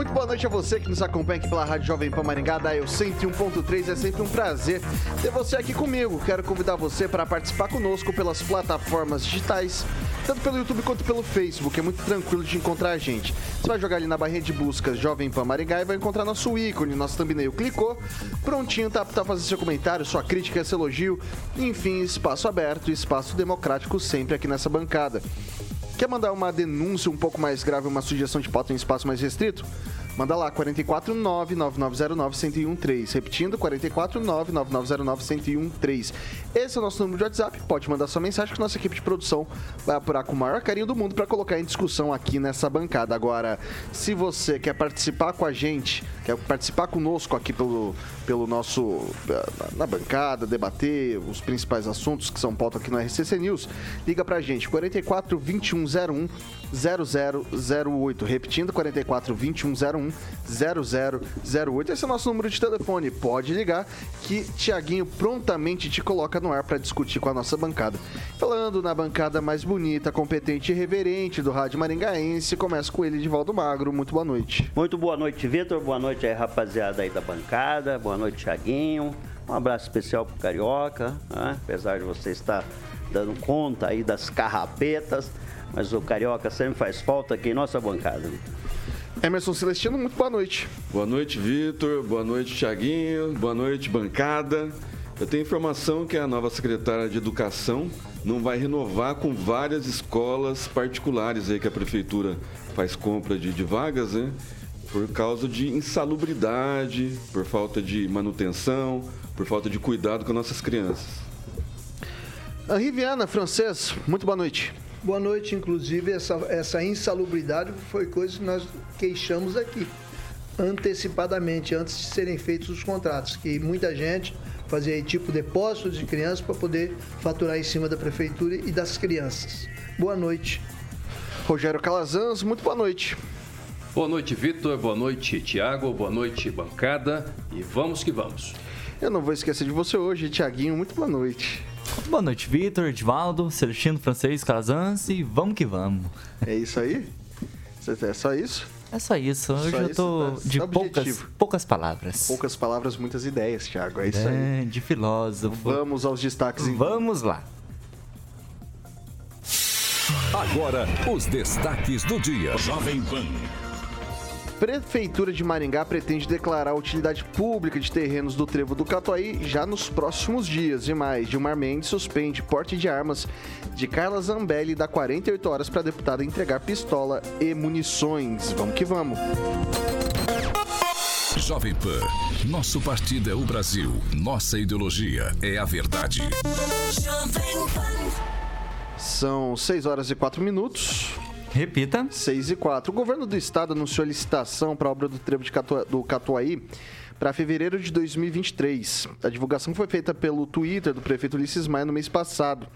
muito boa noite a você que nos acompanha aqui pela Rádio Jovem Pan Maringá, da Eu 101.3. É sempre um prazer ter você aqui comigo. Quero convidar você para participar conosco pelas plataformas digitais, tanto pelo YouTube quanto pelo Facebook. É muito tranquilo de encontrar a gente. Você vai jogar ali na barrinha de buscas Jovem Pan Maringá e vai encontrar nosso ícone, nosso thumbnail. Clicou, prontinho, tá para fazer seu comentário, sua crítica, seu elogio. Enfim, espaço aberto, espaço democrático sempre aqui nessa bancada. Quer mandar uma denúncia um pouco mais grave, uma sugestão de pauta em espaço mais restrito? Manda lá, 449-9909-1013. Repetindo, 449-9909-1013. Esse é o nosso número de WhatsApp. Pode mandar sua mensagem que nossa equipe de produção vai apurar com o maior carinho do mundo para colocar em discussão aqui nessa bancada. Agora, se você quer participar com a gente, quer participar conosco aqui pelo, pelo nosso. na bancada, debater os principais assuntos que são pauta aqui no RCC News, liga pra gente, 44 2101 0008. Repetindo, 44 2101 0008. Esse é o nosso número de telefone. Pode ligar que Tiaguinho prontamente te coloca no ar para discutir com a nossa bancada. Falando na bancada mais bonita, competente e reverente do Rádio Maringaense, começa com ele, Divaldo Magro. Muito boa noite. Muito boa noite, Vitor. Boa noite aí, rapaziada aí da bancada. Boa noite, Tiaguinho. Um abraço especial pro Carioca, né? apesar de você estar dando conta aí das carrapetas, mas o Carioca sempre faz falta aqui em nossa bancada. Emerson Celestino, muito boa noite. Boa noite, Vitor. Boa noite, Tiaguinho. Boa noite, bancada. Eu tenho informação que a nova secretária de Educação não vai renovar com várias escolas particulares aí que a prefeitura faz compra de, de vagas, né? Por causa de insalubridade, por falta de manutenção, por falta de cuidado com nossas crianças. Henri Viana, francês, muito boa noite. Boa noite, inclusive, essa, essa insalubridade foi coisa que nós queixamos aqui, antecipadamente, antes de serem feitos os contratos, que muita gente fazia tipo depósito de crianças para poder faturar em cima da prefeitura e das crianças. Boa noite. Rogério Calazans, muito boa noite. Boa noite, Vitor. Boa noite, Tiago. Boa noite, bancada. E vamos que vamos. Eu não vou esquecer de você hoje, Tiaguinho. Muito boa noite. Boa noite, Vitor, Edvaldo, Celestino, Francês, Calazans e vamos que vamos. É isso aí? É só isso? É só isso. Hoje só eu tô tá, de tá poucas, poucas palavras. Poucas palavras, muitas ideias, Thiago. É isso é, aí. De filósofo. Vamos aos destaques. Então. Vamos lá. Agora, os destaques do dia. Jovem Pan. Prefeitura de Maringá pretende declarar a utilidade pública de terrenos do Trevo do Catuaí já nos próximos dias. E mais, Gilmar Mendes suspende porte de armas de Carla Zambelli dá 48 horas para a deputada entregar pistola e munições. Vamos que vamos. Jovem Pan, nosso partido é o Brasil, nossa ideologia é a verdade. São 6 horas e 4 minutos. Repita. 6 e 4. O governo do estado anunciou licitação para a obra do trevo de do Catuaí para fevereiro de 2023. A divulgação foi feita pelo Twitter do prefeito Ulisses Maia no mês passado.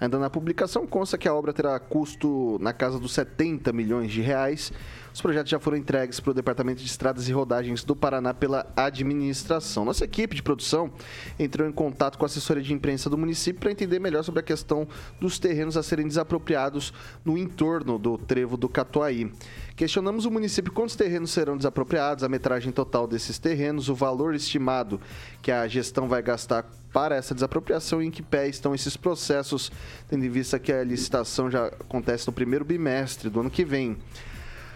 Ainda na publicação consta que a obra terá custo na casa dos 70 milhões de reais os projetos já foram entregues para o Departamento de Estradas e Rodagens do Paraná pela administração. Nossa equipe de produção entrou em contato com a assessoria de imprensa do município para entender melhor sobre a questão dos terrenos a serem desapropriados no entorno do trevo do Catuaí. Questionamos o município quantos terrenos serão desapropriados, a metragem total desses terrenos, o valor estimado que a gestão vai gastar para essa desapropriação e em que pé estão esses processos, tendo em vista que a licitação já acontece no primeiro bimestre do ano que vem.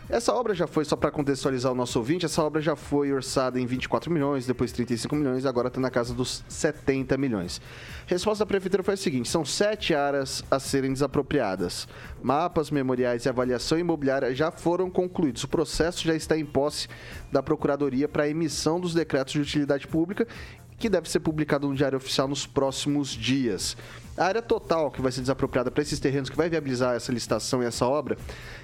Essa obra já foi, só para contextualizar o nosso ouvinte, essa obra já foi orçada em 24 milhões, depois 35 milhões, agora está na casa dos 70 milhões. Resposta da Prefeitura foi a seguinte: são sete áreas a serem desapropriadas. Mapas, memoriais e avaliação imobiliária já foram concluídos. O processo já está em posse da Procuradoria para a emissão dos decretos de utilidade pública, que deve ser publicado no Diário Oficial nos próximos dias. A área total que vai ser desapropriada para esses terrenos, que vai viabilizar essa licitação e essa obra,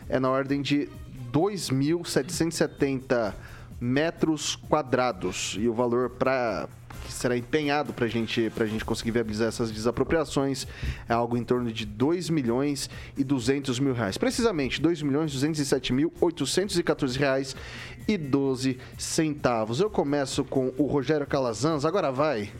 é na ordem de 2.770 metros quadrados. E o valor para que será empenhado para gente, a gente conseguir viabilizar essas desapropriações é algo em torno de 2 milhões e 200 mil reais. Precisamente, 2 milhões 207 mil 814 reais e 12 centavos. Eu começo com o Rogério Calazans, agora vai.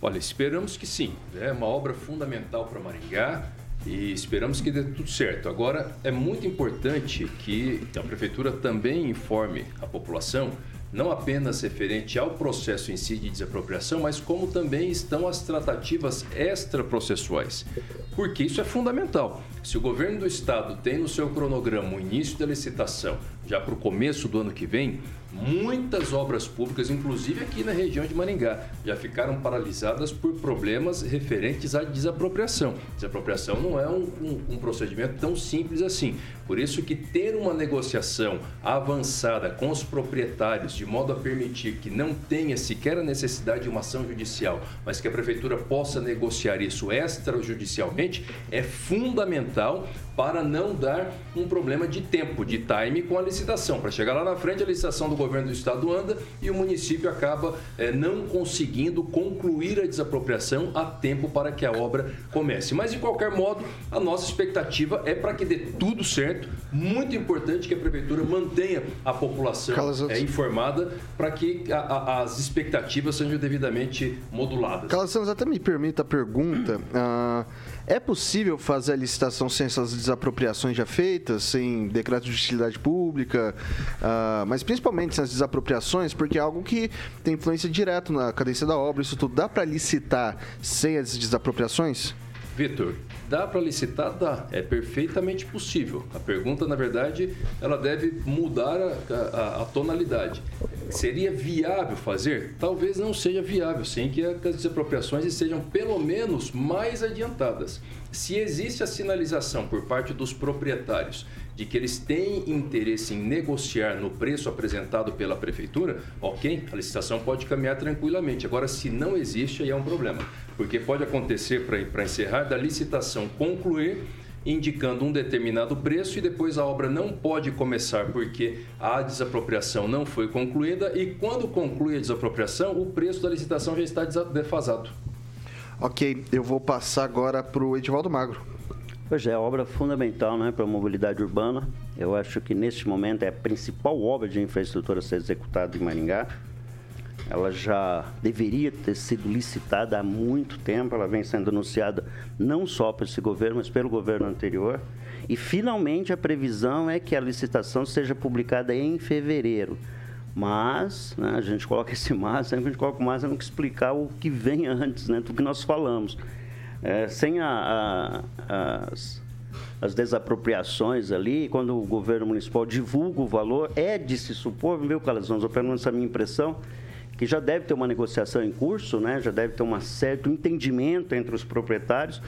Olha, esperamos que sim. É uma obra fundamental para Maringá e esperamos que dê tudo certo. Agora, é muito importante que a Prefeitura também informe a população, não apenas referente ao processo em si de desapropriação, mas como também estão as tratativas extraprocessuais. Porque isso é fundamental. Se o governo do estado tem no seu cronograma o início da licitação já para o começo do ano que vem, muitas obras públicas, inclusive aqui na região de Maringá, já ficaram paralisadas por problemas referentes à desapropriação. Desapropriação não é um, um, um procedimento tão simples assim. Por isso que ter uma negociação avançada com os proprietários, de modo a permitir que não tenha sequer a necessidade de uma ação judicial, mas que a prefeitura possa negociar isso extrajudicialmente, é fundamental para não dar um problema de tempo, de time com a licitação. Para chegar lá na frente, a licitação do governo do estado anda e o município acaba é, não conseguindo concluir a desapropriação a tempo para que a obra comece. Mas, de qualquer modo, a nossa expectativa é para que dê tudo certo. Muito importante que a prefeitura mantenha a população é, informada para que a, a, as expectativas sejam devidamente moduladas. Carlos Santos, até me permita a pergunta. Uh é possível fazer a licitação sem essas desapropriações já feitas, sem decreto de utilidade pública, uh, mas principalmente sem as desapropriações, porque é algo que tem influência direta na cadência da obra. Isso tudo dá para licitar sem as desapropriações? Vitor, dá para licitar? Dá. É perfeitamente possível. A pergunta, na verdade, ela deve mudar a, a, a tonalidade. Seria viável fazer? Talvez não seja viável, sem que as desapropriações estejam pelo menos mais adiantadas. Se existe a sinalização por parte dos proprietários de que eles têm interesse em negociar no preço apresentado pela prefeitura, ok, a licitação pode caminhar tranquilamente. Agora, se não existe, aí é um problema. Porque pode acontecer, para encerrar, da licitação concluir indicando um determinado preço e depois a obra não pode começar porque a desapropriação não foi concluída e quando conclui a desapropriação, o preço da licitação já está defasado. Ok, eu vou passar agora para o Edivaldo Magro. Pois é, obra fundamental né, para a mobilidade urbana. Eu acho que neste momento é a principal obra de infraestrutura a ser executada em Maringá. Ela já deveria ter sido licitada há muito tempo, ela vem sendo anunciada não só por esse governo, mas pelo governo anterior. E finalmente a previsão é que a licitação seja publicada em fevereiro. Mas, né, a gente coloca esse mas, sempre a gente coloca o mas, temos que explicar o que vem antes, né, do que nós falamos. É, sem a, a, as, as desapropriações ali, quando o governo municipal divulga o valor, é de se supor, viu, Calazans, pelo menos essa minha impressão, que já deve ter uma negociação em curso, né? já deve ter um certo entendimento entre os proprietários,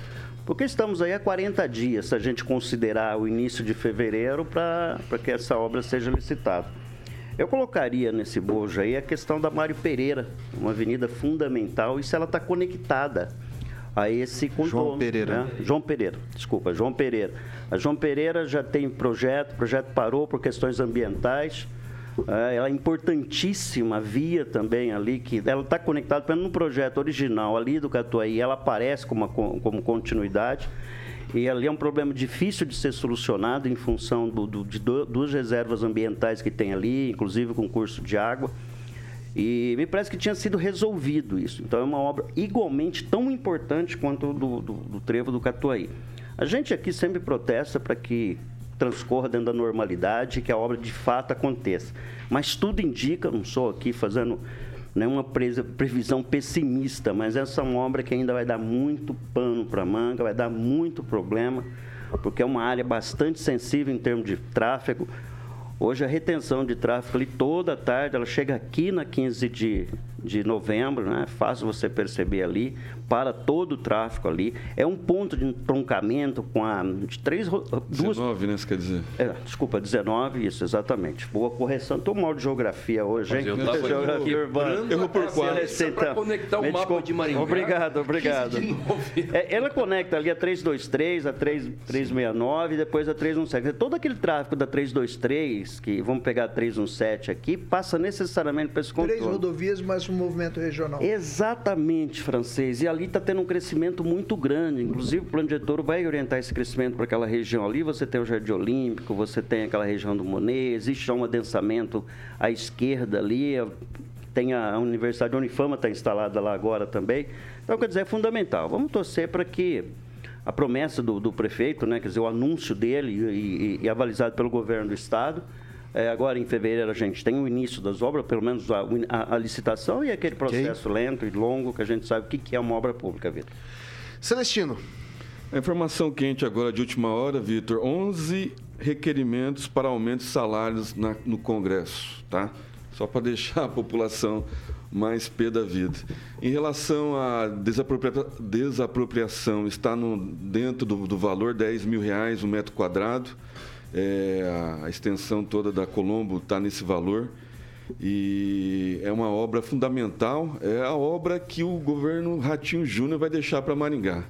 porque estamos aí há 40 dias, se a gente considerar o início de fevereiro, para que essa obra seja licitada. Eu colocaria nesse bojo aí a questão da Mário Pereira, uma avenida fundamental, e se ela está conectada a esse contorno. João Pereira. Né? João Pereira, desculpa, João Pereira. A João Pereira já tem projeto, o projeto parou por questões ambientais, ela é importantíssima, via também ali, que ela está conectada, pelo no projeto original ali do Catuaí, ela aparece como, como continuidade. E ali é um problema difícil de ser solucionado em função do, do, de duas reservas ambientais que tem ali, inclusive com curso de água. E me parece que tinha sido resolvido isso. Então é uma obra igualmente tão importante quanto do, do, do trevo do Catuaí. A gente aqui sempre protesta para que transcorra dentro da normalidade, que a obra de fato aconteça. Mas tudo indica, não sou aqui fazendo nenhuma previsão pessimista, mas essa é uma obra que ainda vai dar muito pano para manga, vai dar muito problema, porque é uma área bastante sensível em termos de tráfego. Hoje a retenção de tráfego ali toda tarde, ela chega aqui na 15 de, de novembro, né? Fácil você perceber ali, para todo o tráfego ali. É um ponto de entroncamento com a de três duas 19, né? Você quer dizer? é, desculpa, 19, isso, exatamente. Boa correção. Tô mal de geografia hoje, hein? Mas eu tava geografia urbana. quebrando Errou por quatro. cabeça pra conectar o Me mapa desculpa. de Maringá. Obrigado, obrigado. 15 de novembro. É, ela conecta ali a 323, a 3, 369 e depois a 317. Todo aquele tráfego da 323, que vamos pegar a 317 aqui, passa necessariamente para esse Três contorno. rodovias mais um movimento regional. Exatamente, francês. E ali está tendo um crescimento muito grande. Inclusive, o plano diretor vai orientar esse crescimento para aquela região ali. Você tem o Jardim Olímpico, você tem aquela região do Monet, existe já um adensamento à esquerda ali. Tem a Universidade Unifama está instalada lá agora também. Então, quer dizer, é fundamental. Vamos torcer para que a promessa do, do prefeito, né, quer dizer, o anúncio dele e, e- e avalizado pelo governo do estado. É, agora, em fevereiro, a gente tem o início das obras, pelo menos a, a- a licitação e aquele processo lento e longo que a gente sabe o que, que é uma obra pública, Vitor. Celestino, A informação quente agora de última hora, Vitor, 11 requerimentos para aumento de salários na- no Congresso, tá? Só para deixar a população mais pé da vida. Em relação à desapropria- desapropriação, está no, dentro do, do valor 10 mil reais o metro quadrado. É, a extensão toda da Colombo está nesse valor. E é uma obra fundamental, é a obra que o governo Ratinho Júnior vai deixar para Maringá.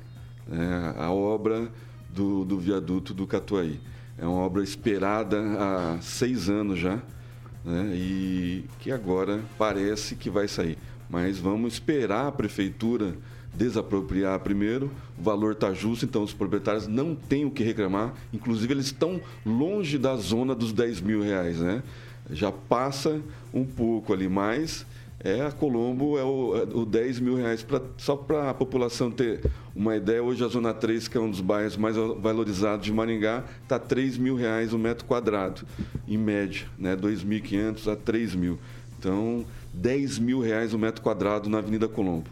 É a obra do, do viaduto do Catuaí. É uma obra esperada há seis anos já, né? e que agora parece que vai sair. Mas vamos esperar a prefeitura desapropriar primeiro, o valor está justo, então os proprietários não têm o que reclamar, inclusive eles estão longe da zona dos 10 mil reais, né? Já passa um pouco ali, mas é a Colombo é o, é o 10 mil reais. Pra, só para a população ter uma ideia, hoje a Zona 3, que é um dos bairros mais valorizados de Maringá, está 3 mil reais o metro quadrado, em média, né? 2.500 a 3 mil. Então, 10 mil reais o metro quadrado na Avenida Colombo.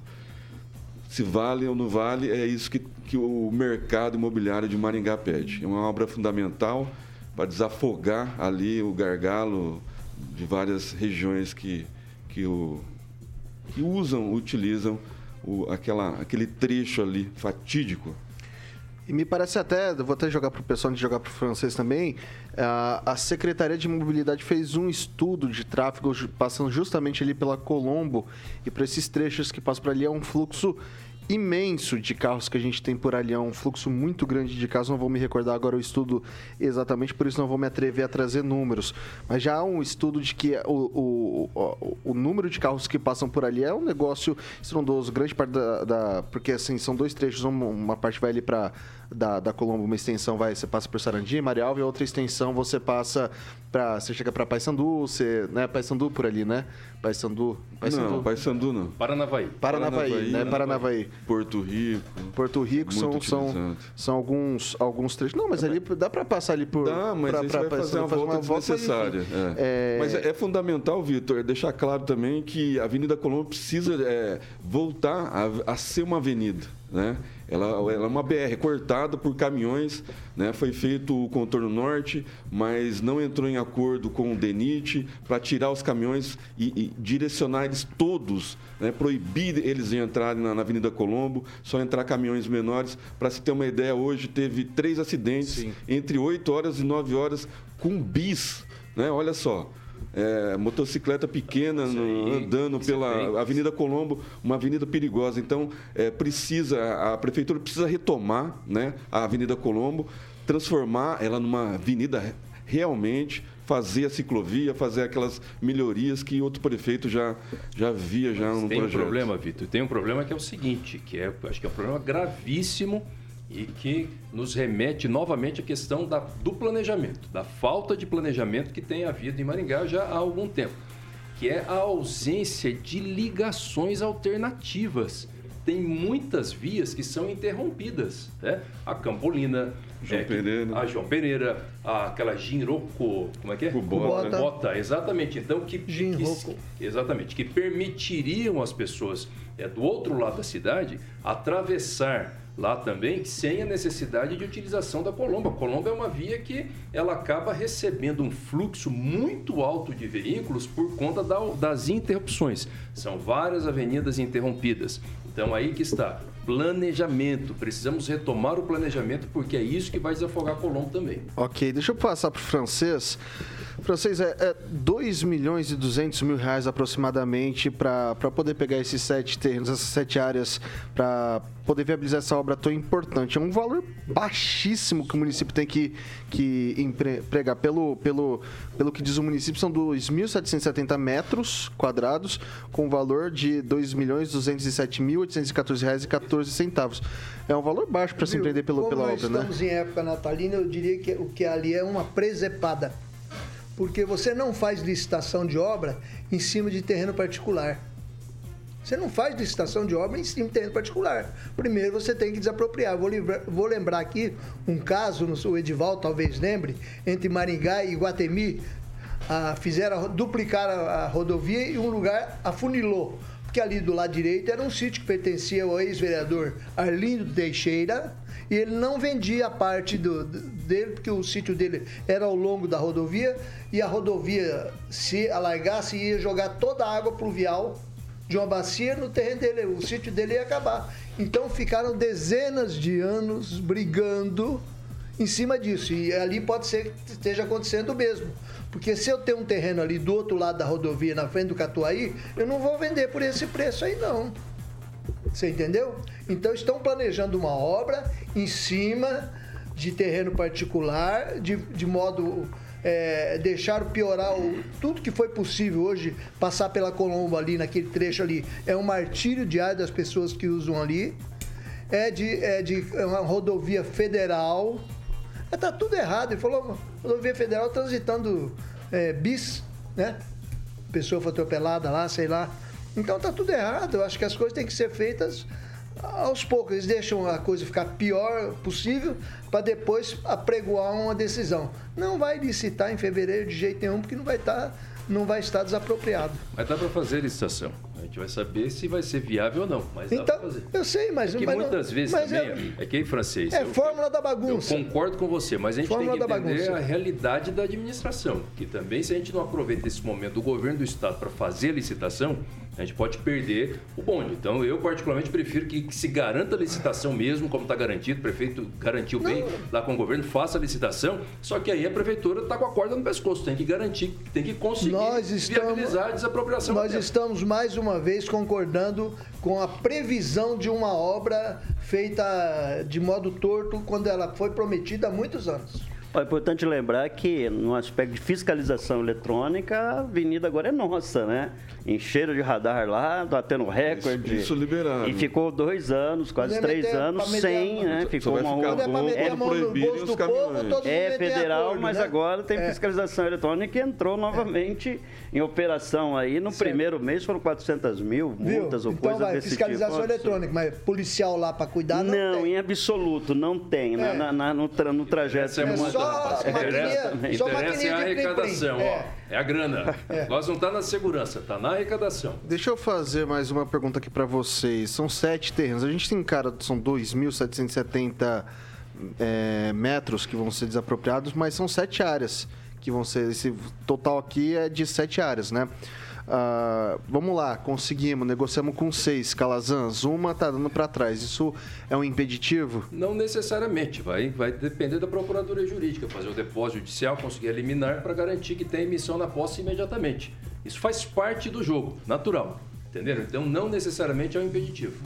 Se vale ou não vale, é isso que, que o mercado imobiliário de Maringá pede. É uma obra fundamental para desafogar ali o gargalo de várias regiões que, que, o, que usam, utilizam o, aquela, aquele trecho ali fatídico. E me parece até, vou até jogar para o pessoal, antes de jogar para o francês também, a, Secretaria de Mobilidade fez um estudo de tráfego passando justamente ali pela Colombo e para esses trechos que passam por ali é um fluxo imenso de carros que a gente tem por ali, é um fluxo muito grande de carros, não vou me recordar agora o estudo exatamente, por isso não vou me atrever a trazer números, mas já há um estudo de que o, o, o, o número de carros que passam por ali é um negócio estrondoso, grande parte da, da- porque assim, são dois trechos, uma, uma parte vai ali para da, da Colombo, uma extensão vai, você passa por Sarandi, Marialva, e outra extensão você passa para você chega para Paysandu, você, né, Paysandu por ali, né? Paysandu, Paysandu. Não, Paysandu não. Paranavaí. Paranavaí, né? Paranavaí. Porto Rico. Porto Rico são, são, são alguns, alguns trechos. Não, mas ali dá para passar ali por. Dá, mas pra- pra- vai fazer uma volta mas, desnecessária. é. É, Mas é, é fundamental, Vitor, deixar claro também que a Avenida Colombo precisa é, voltar a, a ser uma avenida. Né? Ela, ela é uma BR cortada por caminhões, né? foi feito o contorno norte, mas não entrou em acordo com o DENIT para tirar os caminhões e, e direcionar eles todos, né? proibir eles de entrarem na, na Avenida Colombo, só entrar caminhões menores. Para se ter uma ideia, hoje teve três acidentes Sim. entre 8 horas e 9 horas com bis. Né? Olha só. É, motocicleta pequena no- andando pela acidentes. Avenida Colombo, uma avenida perigosa. Então, é, precisa, a prefeitura precisa retomar né, a Avenida Colombo, transformar ela numa avenida re- realmente, fazer a ciclovia, fazer aquelas melhorias que outro prefeito já, já via já no Tem um projeto. problema, Vitor. Tem um problema que é o seguinte, que é, acho que é um problema gravíssimo e que nos remete novamente à questão da, do planejamento, da falta de planejamento que tem havido em Maringá já há algum tempo, que é a ausência de ligações alternativas. tem muitas vias que são interrompidas. Né? A Campolina, João é, Pereira. a João Pereira, a, aquela Ginroco, como é que é? Cubota. Cubota, exatamente. Então, que, que- Ginroco. exatamente, que permitiriam as pessoas é, do outro lado da cidade atravessar lá também sem a necessidade de utilização da Colomba. A é uma via que ela acaba recebendo um fluxo muito alto de veículos por conta da- das interrupções. São várias avenidas interrompidas. Então aí que está planejamento. Precisamos retomar o planejamento porque é isso que vai desafogar a Colombo também. Ok, deixa eu passar para o francês. Francês, é, é 2 milhões e 200 mil reais aproximadamente para poder pegar esses sete terrenos, essas sete áreas, para poder viabilizar essa obra tão importante. É um valor baixíssimo que o município tem que, que empre- empregar. Pelo, pelo, pelo que diz o município, são 2.770 metros quadrados, com valor de R$ 2 milhões 207.814 reais e 14 centavos. É um valor baixo para se empreender pelo, pela obra, né? estamos em época natalina, eu diria que o que ali é uma presepada. Porque você não faz licitação de obra em cima de terreno particular. Você não faz licitação de obra em cima de terreno particular. Primeiro você tem que desapropriar. Vou, vou lembrar aqui um caso, o Edival talvez lembre, entre Maringá e Guatemi. ah, fizeram, duplicaram a, a rodovia e um lugar afunilou. Porque ali do lado direito era um sítio que pertencia ao ex-vereador Arlindo Teixeira e ele não vendia a parte do, dele, porque o sítio dele era ao longo da rodovia e a rodovia, se alargasse, ia jogar toda a água pluvial de uma bacia no terreno dele, o sítio dele ia acabar. Então ficaram dezenas de anos brigando em cima disso. E ali pode ser que esteja acontecendo o mesmo. Porque se eu tenho um terreno ali do outro lado da rodovia, na frente do Catuaí, eu não vou vender por esse preço aí não. Você entendeu? Então estão planejando uma obra em cima de terreno particular, de, de modo é, deixar piorar o- tudo que foi possível hoje passar pela Colombo ali naquele trecho ali é um martírio diário das pessoas que usam ali. É de, é de é uma rodovia federal. É, tá tudo errado. Ele falou rodovia federal transitando é, bis, né? pessoa foi atropelada lá, sei lá. Então tá tudo errado. Eu acho que as coisas têm que ser feitas aos poucos. Eles deixam a coisa ficar pior possível para depois apregoar uma decisão. Não vai licitar em fevereiro de jeito nenhum, porque não vai estar, não vai estar desapropriado. Mas dá para fazer licitação. A gente vai saber se vai ser viável ou não. Mas dá Então, para fazer. eu sei, mas, É que mas não- muitas vezes mas também, é, que em francês. É eu- fórmula da Eu bagunça. concordo com você, mas a gente Fórmula tem que entender a realidade da administração. Que também, se a gente não aproveita esse momento do governo do estado para fazer a licitação, a gente pode perder o bonde. Então, eu particularmente prefiro que, que se garanta a licitação mesmo, como está garantido. O prefeito garantiu bem lá com o governo, faça a licitação. Só que aí a prefeitura está com a corda no pescoço, tem que garantir, tem que conseguir Nós estamos, viabilizar a desapropriação. nós estamos mais uma vez concordando com a previsão de uma obra feita de modo torto quando ela foi prometida há muitos anos. É importante lembrar que, no aspecto de fiscalização eletrônica, a avenida agora é nossa, né? Encheram de radar lá, batendo recorde. Isso- isso liberaram. E ficou dois anos, quase é três meter- anos sem, né? Ficou uma rua. É povo, É federal, acordo, mas né? agora tem É. fiscalização eletrônica e entrou novamente em operação aí. No primeiro mês foram 400 mil Viu? multas ou então coisa vai, desse fiscalização tipo. eletrônica, mas policial lá para cuidar não, Não, tem. em absoluto, não tem. Na- É. na- na- no, tra- no trajeto é de É muito, só rapaz. maquininha- Interessa, só interessa é a arrecadação, É. ó. É a grana. O negócio não está na segurança, está na arrecadação. Deixa eu fazer mais uma pergunta aqui para vocês. São sete terrenos. A gente tem cara, são 2.770 é, metros que vão ser desapropriados, mas são sete áreas que vão ser. Esse total aqui é de sete áreas, né? Ah, vamos lá, conseguimos, negociamos com seis calazans, uma tá dando para trás. Isso é um impeditivo? Não necessariamente, vai, vai depender da Procuradoria Jurídica, fazer o depósito judicial, conseguir eliminar para garantir que tem emissão na posse imediatamente. Isso faz parte do jogo, natural. Entenderam? Então não necessariamente é um impeditivo.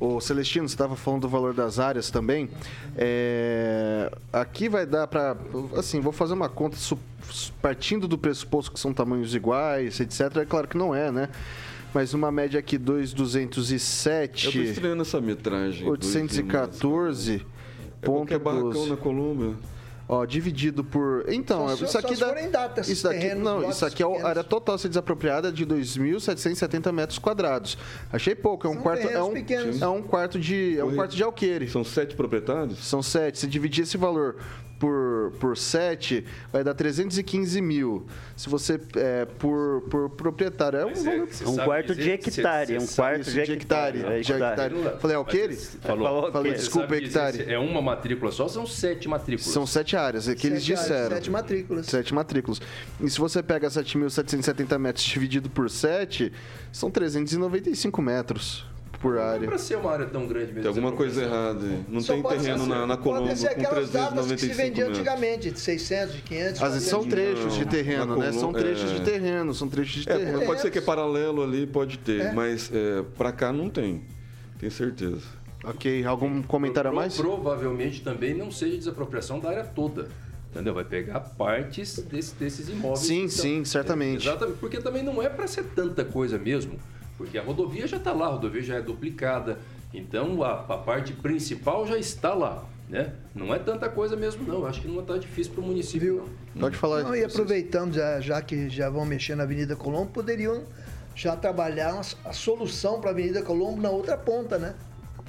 Ô Celestino, você estava falando do valor das áreas também. É, Aqui vai dar para. Assim, vou fazer uma conta partindo do pressuposto que são tamanhos iguais, etc. É claro que não é, né? Mas uma média aqui, Eu tô 2,207, estranhando essa metragem. 814. É qualquer barracão 12. na Colômbia. Ó, dividido por. Então, Só se- isso aqui só dá. forem datas, isso daqui, terrenos, não, isso aqui é a pequenos. área total a ser desapropriada de 2.770 metros quadrados. Achei pouco, é um São quarto. É um, pequenos. é um quarto de. É um quarto de alqueire. São sete proprietários? São sete. Se dividir esse valor por, por sete, vai dar 315 mil. Se você. É, por, por proprietário. É um é, você Um quarto de dizer- hectare, você- um você quarto Isso, de de hectare. hectare. De hectare. Falei alqueire? Falou. Falou Falei, desculpa, dizer hectare. É uma matrícula só, são sete matrículas. São sete áreas, é que eles Sete áreas, disseram. Sete matrículas. Sete matrículas. E se você pega 7.770 metros dividido por 7, são 395 metros por Não é área. pra ser uma área tão grande mesmo. Tem alguma essa coisa errada. aí. Não Só tem terreno ser- na, na Colombo Pode ser com aquelas datas que se 395 vendiam metros. antigamente, de 600, de 500. Às vezes são 400. trechos de Não, terreno, na né? São trechos é. de terreno, são trechos de É, terreno. pode ser que é paralelo ali, pode ter, É. mas é, pra cá não tem. Tenho certeza. Ok, algum comentário a mais? Provavelmente também não seja desapropriação da área toda. Entendeu? Vai pegar partes desse- desses imóveis. Sim, que sim, certamente. É, exatamente, porque também não é para ser tanta coisa mesmo. Porque a rodovia já está lá, a rodovia já é duplicada. Então a, a parte principal já está lá. Né? Não é tanta coisa mesmo, não. Acho que não está difícil para o município. Não. Pode falar. Não, e aproveitando, já, já que já vão mexer na Avenida Colombo, poderiam já trabalhar uma- a solução para a Avenida Colombo na outra ponta, né?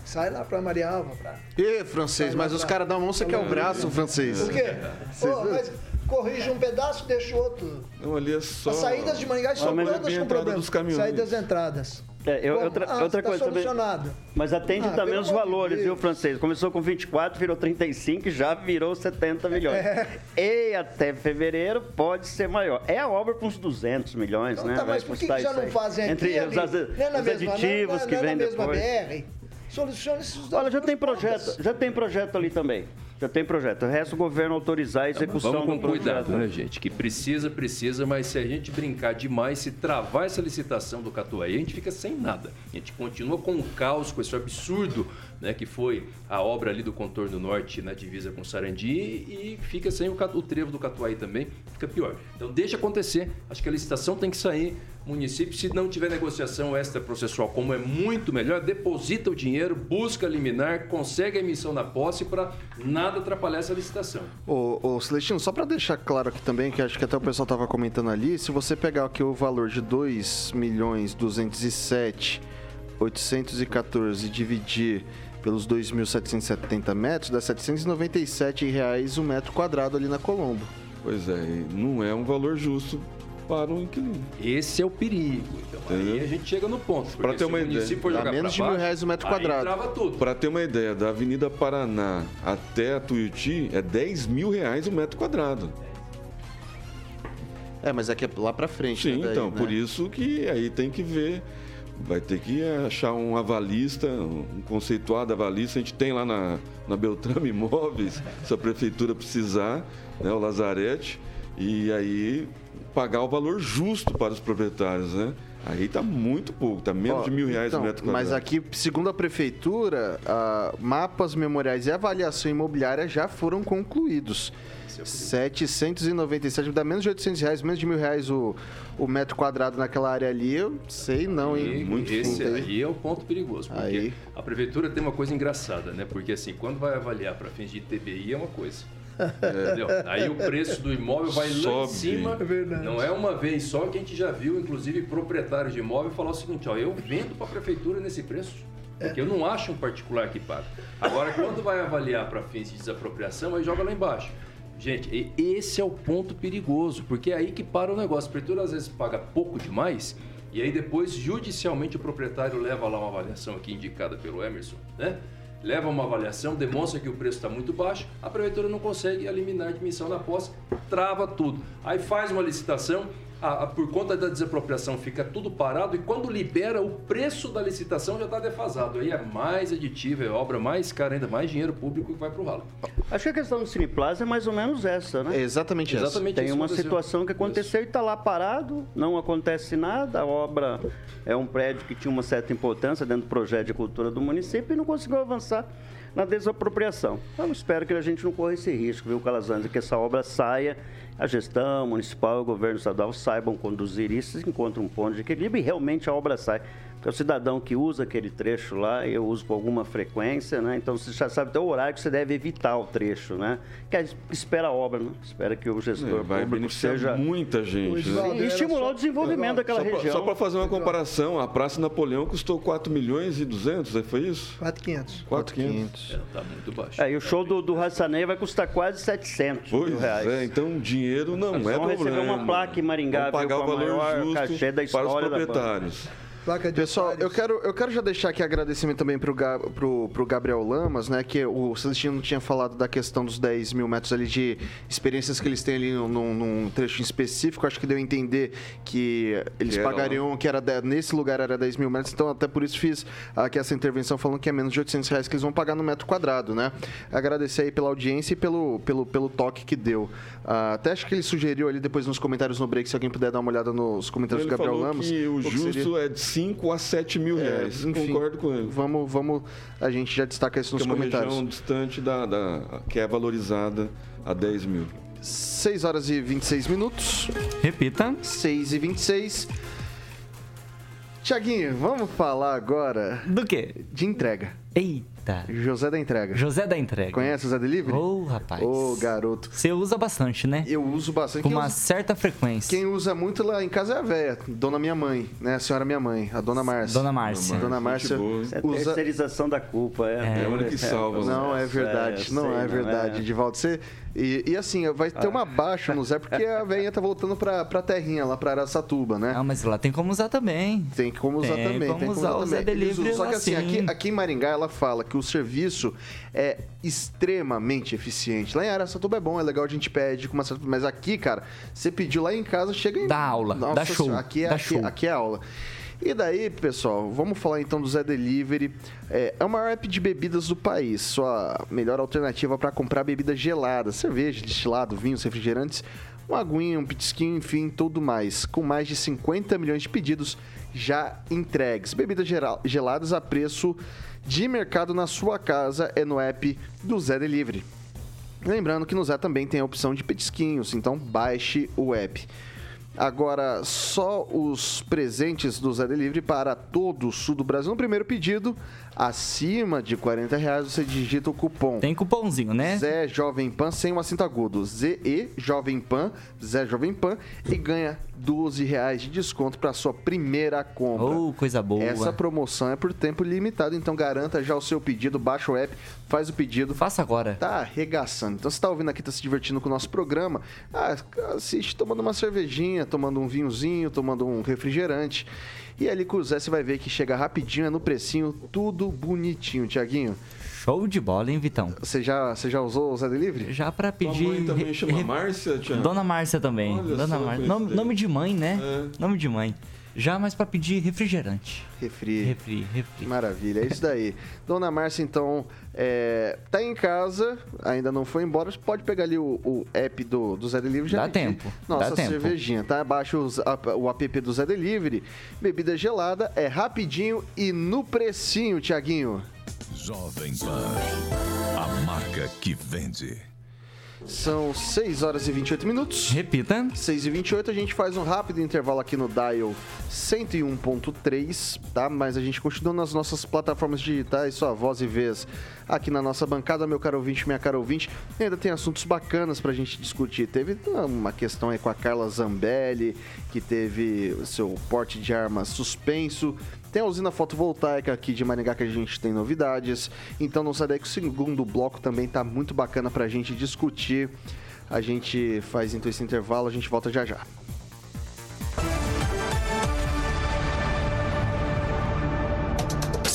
Sai lá para Maria Alva. Pra... Ê, francês, mas os caras dão a mão, você quer o braço, francês. Por quê? Pô, mas corrige um pedaço, deixa o outro. Não, ali é só. As saídas de Maringá são é todas com problema. dos caminhões. Saídas e entradas. É, eu- Bom, outra, ah, outra tá coisa também. solucionado. Mas atende Ah, também os valores, Deus. viu, francês? Começou com 24, virou 35 e já virou 70 milhões. É. E até fevereiro pode ser maior. É a obra para uns 200 milhões, Então, né? tá, Vai mas por que, que já não fazem aqui Entre ali, os, as- não é na os mesma, aditivos não é, que não é vêm na mesma depois. BR? Solucione esses dois. Olha, já tem projeto, já tem projeto ali também. Já tem projeto. O resto o governo autorizar a execução Vamos com do projeto. cuidado, né, gente? Que precisa, precisa, mas se a gente brincar demais, se travar essa licitação do Catuaí, a gente fica sem nada. A gente continua com o caos, com esse absurdo né, que foi a obra ali do contorno norte na divisa com Sarandi e fica sem o, o trevo do Catuaí também, fica pior. Então deixa acontecer, acho que a licitação tem que sair. Município, se não tiver negociação extraprocessual, como é muito melhor, deposita o dinheiro, busca liminar, consegue a emissão na posse para nada atrapalhar essa licitação. Ô, ô Celestino, só para deixar claro aqui também, que acho que até o pessoal tava comentando ali, se você pegar aqui o valor de 2 milhões 207 814 e dividir pelos 2.770 metros, dá 797 reais o metro quadrado ali na Colombo. Pois é, e não é um valor justo para o inquilino. Esse é o perigo. Então aí a gente chega no ponto. Pra ter uma ideia, dá menos de mil reais o metro aí quadrado. Para ter uma ideia, da Avenida Paraná até a Tuiuti é 10 mil reais o metro quadrado. É, mas aqui é lá pra frente, Sim, né, daí, então, né? por isso que aí tem que ver, vai ter que achar um avalista, um conceituado avalista, a gente tem lá na, na Beltrame Imóveis, se a prefeitura precisar, né, o Lazarete, e aí pagar o valor justo para os proprietários, né? Aí tá muito pouco, tá menos Ó, de mil reais então, o metro quadrado. Mas aqui, segundo a prefeitura, mapas memoriais e avaliação imobiliária já foram concluídos. Esse é o perigo. 797, dá menos de 800 reais, menos de mil reais o, o metro quadrado naquela área ali, eu sei não, hein? E Muito esse fundo aí. aí é o ponto perigoso. Porque Aí. a prefeitura tem uma coisa engraçada, né? Porque assim, quando vai avaliar para fins de ITBI é uma coisa. Entendeu? Aí o preço do imóvel vai lá em Sobe. cima. É verdade. Não é uma vez só que a gente já viu, inclusive, proprietários de imóvel falar o seguinte: ó, eu vendo para a prefeitura nesse preço. Porque eu não acho um particular que paga. Agora, quando vai avaliar para fins de desapropriação, aí joga lá embaixo. Gente, e- esse é o ponto perigoso, porque é aí que para o negócio. A prefeitura às vezes paga pouco demais, e aí depois, judicialmente, o proprietário leva lá uma avaliação aqui indicada pelo Emerson, né? Leva uma avaliação, demonstra que o preço está muito baixo, a prefeitura não consegue eliminar a admissão na posse, trava tudo. Aí faz uma licitação, a- a- por conta da desapropriação fica tudo parado e quando libera, o preço da licitação já está defasado. Aí é mais aditivo, é obra mais cara, ainda mais dinheiro público que vai para o ralo. Acho que a questão do Cineplaza é mais ou menos essa, né? É exatamente, essa. Exatamente Tem isso uma aconteceu. situação que aconteceu e está lá parado, não acontece nada. A obra é um prédio que tinha uma certa importância dentro do projeto de cultura do município e não conseguiu avançar. na desapropriação. Então, espero que a gente não corra esse risco, viu, Calazans, que essa obra saia, a gestão municipal e o governo estadual saibam conduzir isso, encontrem um ponto de equilíbrio e realmente a obra sai. Porque o cidadão que usa aquele trecho lá, eu uso com alguma frequência, né? Então você já sabe até o horário que você deve evitar o trecho, né? Que é, espera a obra, né? Espera que o gestor É, vai público seja... muita gente. né? E estimular o desenvolvimento daquela Só pra- região. Só para fazer uma comparação, a Praça Napoleão custou 4 milhões e 200, aí foi isso? 4,500. 4,500. É, tá muito baixo. É, e o show do, do Raçanei vai custar quase 700 Pois mil reais. é, então dinheiro não Nós é vamos receber problema. uma placa em Maringá, Vamos pagar o valor maior justo cachê da para os história proprietários. Placa de Pessoal, otários. eu quero, eu quero já deixar aqui agradecimento também pro, Ga- pro, pro Gabriel Lamas, né? Que o Celestino tinha falado da questão dos 10 mil metros ali de experiências que eles têm ali num, num trecho específico. Acho que deu a entender que eles Que era pagariam, que era de- nesse lugar era 10 mil metros. Então, até por isso fiz aqui essa intervenção falando que é menos de 800 reais que eles vão pagar no metro quadrado, né? Agradecer aí pela audiência e pelo, pelo, pelo toque que deu. Ah, até acho que ele sugeriu ali depois nos comentários no break, se alguém puder dar uma olhada nos comentários Ele do Gabriel falou Lamas. que o qual que seria. justo é de 5 a 7 mil É, reais. enfim, Concordo com ele. Vamos, vamos, a gente já destaca isso Que nos é uma comentários. região distante da, da- que é valorizada a 10 mil. 6 horas e 26 minutos. Repita. 6 e 26. Tiaguinho, vamos falar agora Do quê? de entrega. Eita. José da Entrega. José da Entrega. Conhece o Zé Delivery? Ô, rapaz. Ô, garoto. Você usa bastante, né? Eu uso bastante. Com Quem uma usa, certa frequência. quem usa muito lá em casa é a véia, dona minha mãe, né? A senhora minha mãe, a dona Márcia. Dona Márcia. Dona Márcia boa, hein? Isso é usa... terceirização da culpa, é. É a única que salva, né? Não é verdade, eu não sei, é verdade, Edivaldo. Você, e, e assim, vai ter uma baixa no Zé, porque a veinha tá voltando pra, pra terrinha, lá pra Araçatuba, né? Ah, mas lá tem como usar também. Tem como usar Tem também. como tem usar o Zé Delivery. Só que lá assim, aqui, aqui em Maringá ela fala que o serviço é extremamente eficiente. Lá em Araçatuba é bom, é legal, a gente pede com uma certa... Mas aqui, cara, você pediu lá em casa, chega em... Dá aula, dá show, aqui, é, dá aqui, show. aqui é aula. E daí, pessoal, vamos falar então do Zé Delivery. É, é o maior app de bebidas do país. Sua melhor alternativa para comprar bebidas geladas, cerveja, destilado, vinhos, refrigerantes, um aguinha, um pitisquinho, enfim, tudo mais. Com mais de 50 milhões de pedidos já entregues. Bebidas geral- geladas a preço de mercado na sua casa é no app do Zé Delivery. Lembrando que no Zé também tem a opção de petisquinhos, então baixe o app. Agora, só os presentes do Zé Delivery para todo o sul do Brasil. No primeiro pedido, acima de 40 reais, você digita o cupom. Tem cupomzinho, né? Zé Jovem Pan sem um acento agudo. ZE Jovem Pan, Zé Jovem Pan e ganha 12 reais de desconto para sua primeira compra. Oh, coisa boa. Essa promoção é por tempo limitado, então garanta já o seu pedido, baixa o app, faz o pedido, Faça agora. tá arregaçando. Então você tá ouvindo aqui, tá se divertindo com o nosso programa, ah, assiste tomando uma cervejinha, tomando um vinhozinho, tomando um refrigerante. E ali com o Zé você vai ver que chega rapidinho, é no precinho, tudo bonitinho, Tiaguinho. Show de bola, hein, Vitão? Você já, você já usou o Zé Delivery? Já pra Tua pedir. mãe também re- chama re- Márcia, Tiago? Dona Márcia também. Olha Dona Márcia. Nome, nome de mãe, né? É. Nome de mãe. Já mais pra pedir refrigerante. Refri. Refri, refri. Maravilha, é isso daí. Dona Márcia, então, é, tá em casa, ainda não foi embora, você pode pegar ali o, o app do, do Zé Delivery. já Dá tempo, Nossa dá tempo. cervejinha, tá? Baixa os- a- o app do Zé Delivery. Bebida gelada, é rapidinho e no precinho, Tiaguinho. Jovem Pan. A marca que vende. São 6 horas e 28 minutos. Repita. 6 e 28 a gente faz um rápido intervalo aqui no Dial 101.3, tá? Mas a gente continua nas nossas plataformas digitais, sua voz e vez aqui na nossa bancada, meu caro ouvinte, minha cara ouvinte. E ainda tem assuntos bacanas pra gente discutir. Teve uma questão aí com a Carla Zambelli, que teve o seu porte de arma suspenso. Tem a usina fotovoltaica aqui de Maringá que a gente tem novidades. Então não sai daí que o segundo bloco também tá muito bacana pra gente discutir. A gente faz então esse intervalo, a gente volta já já.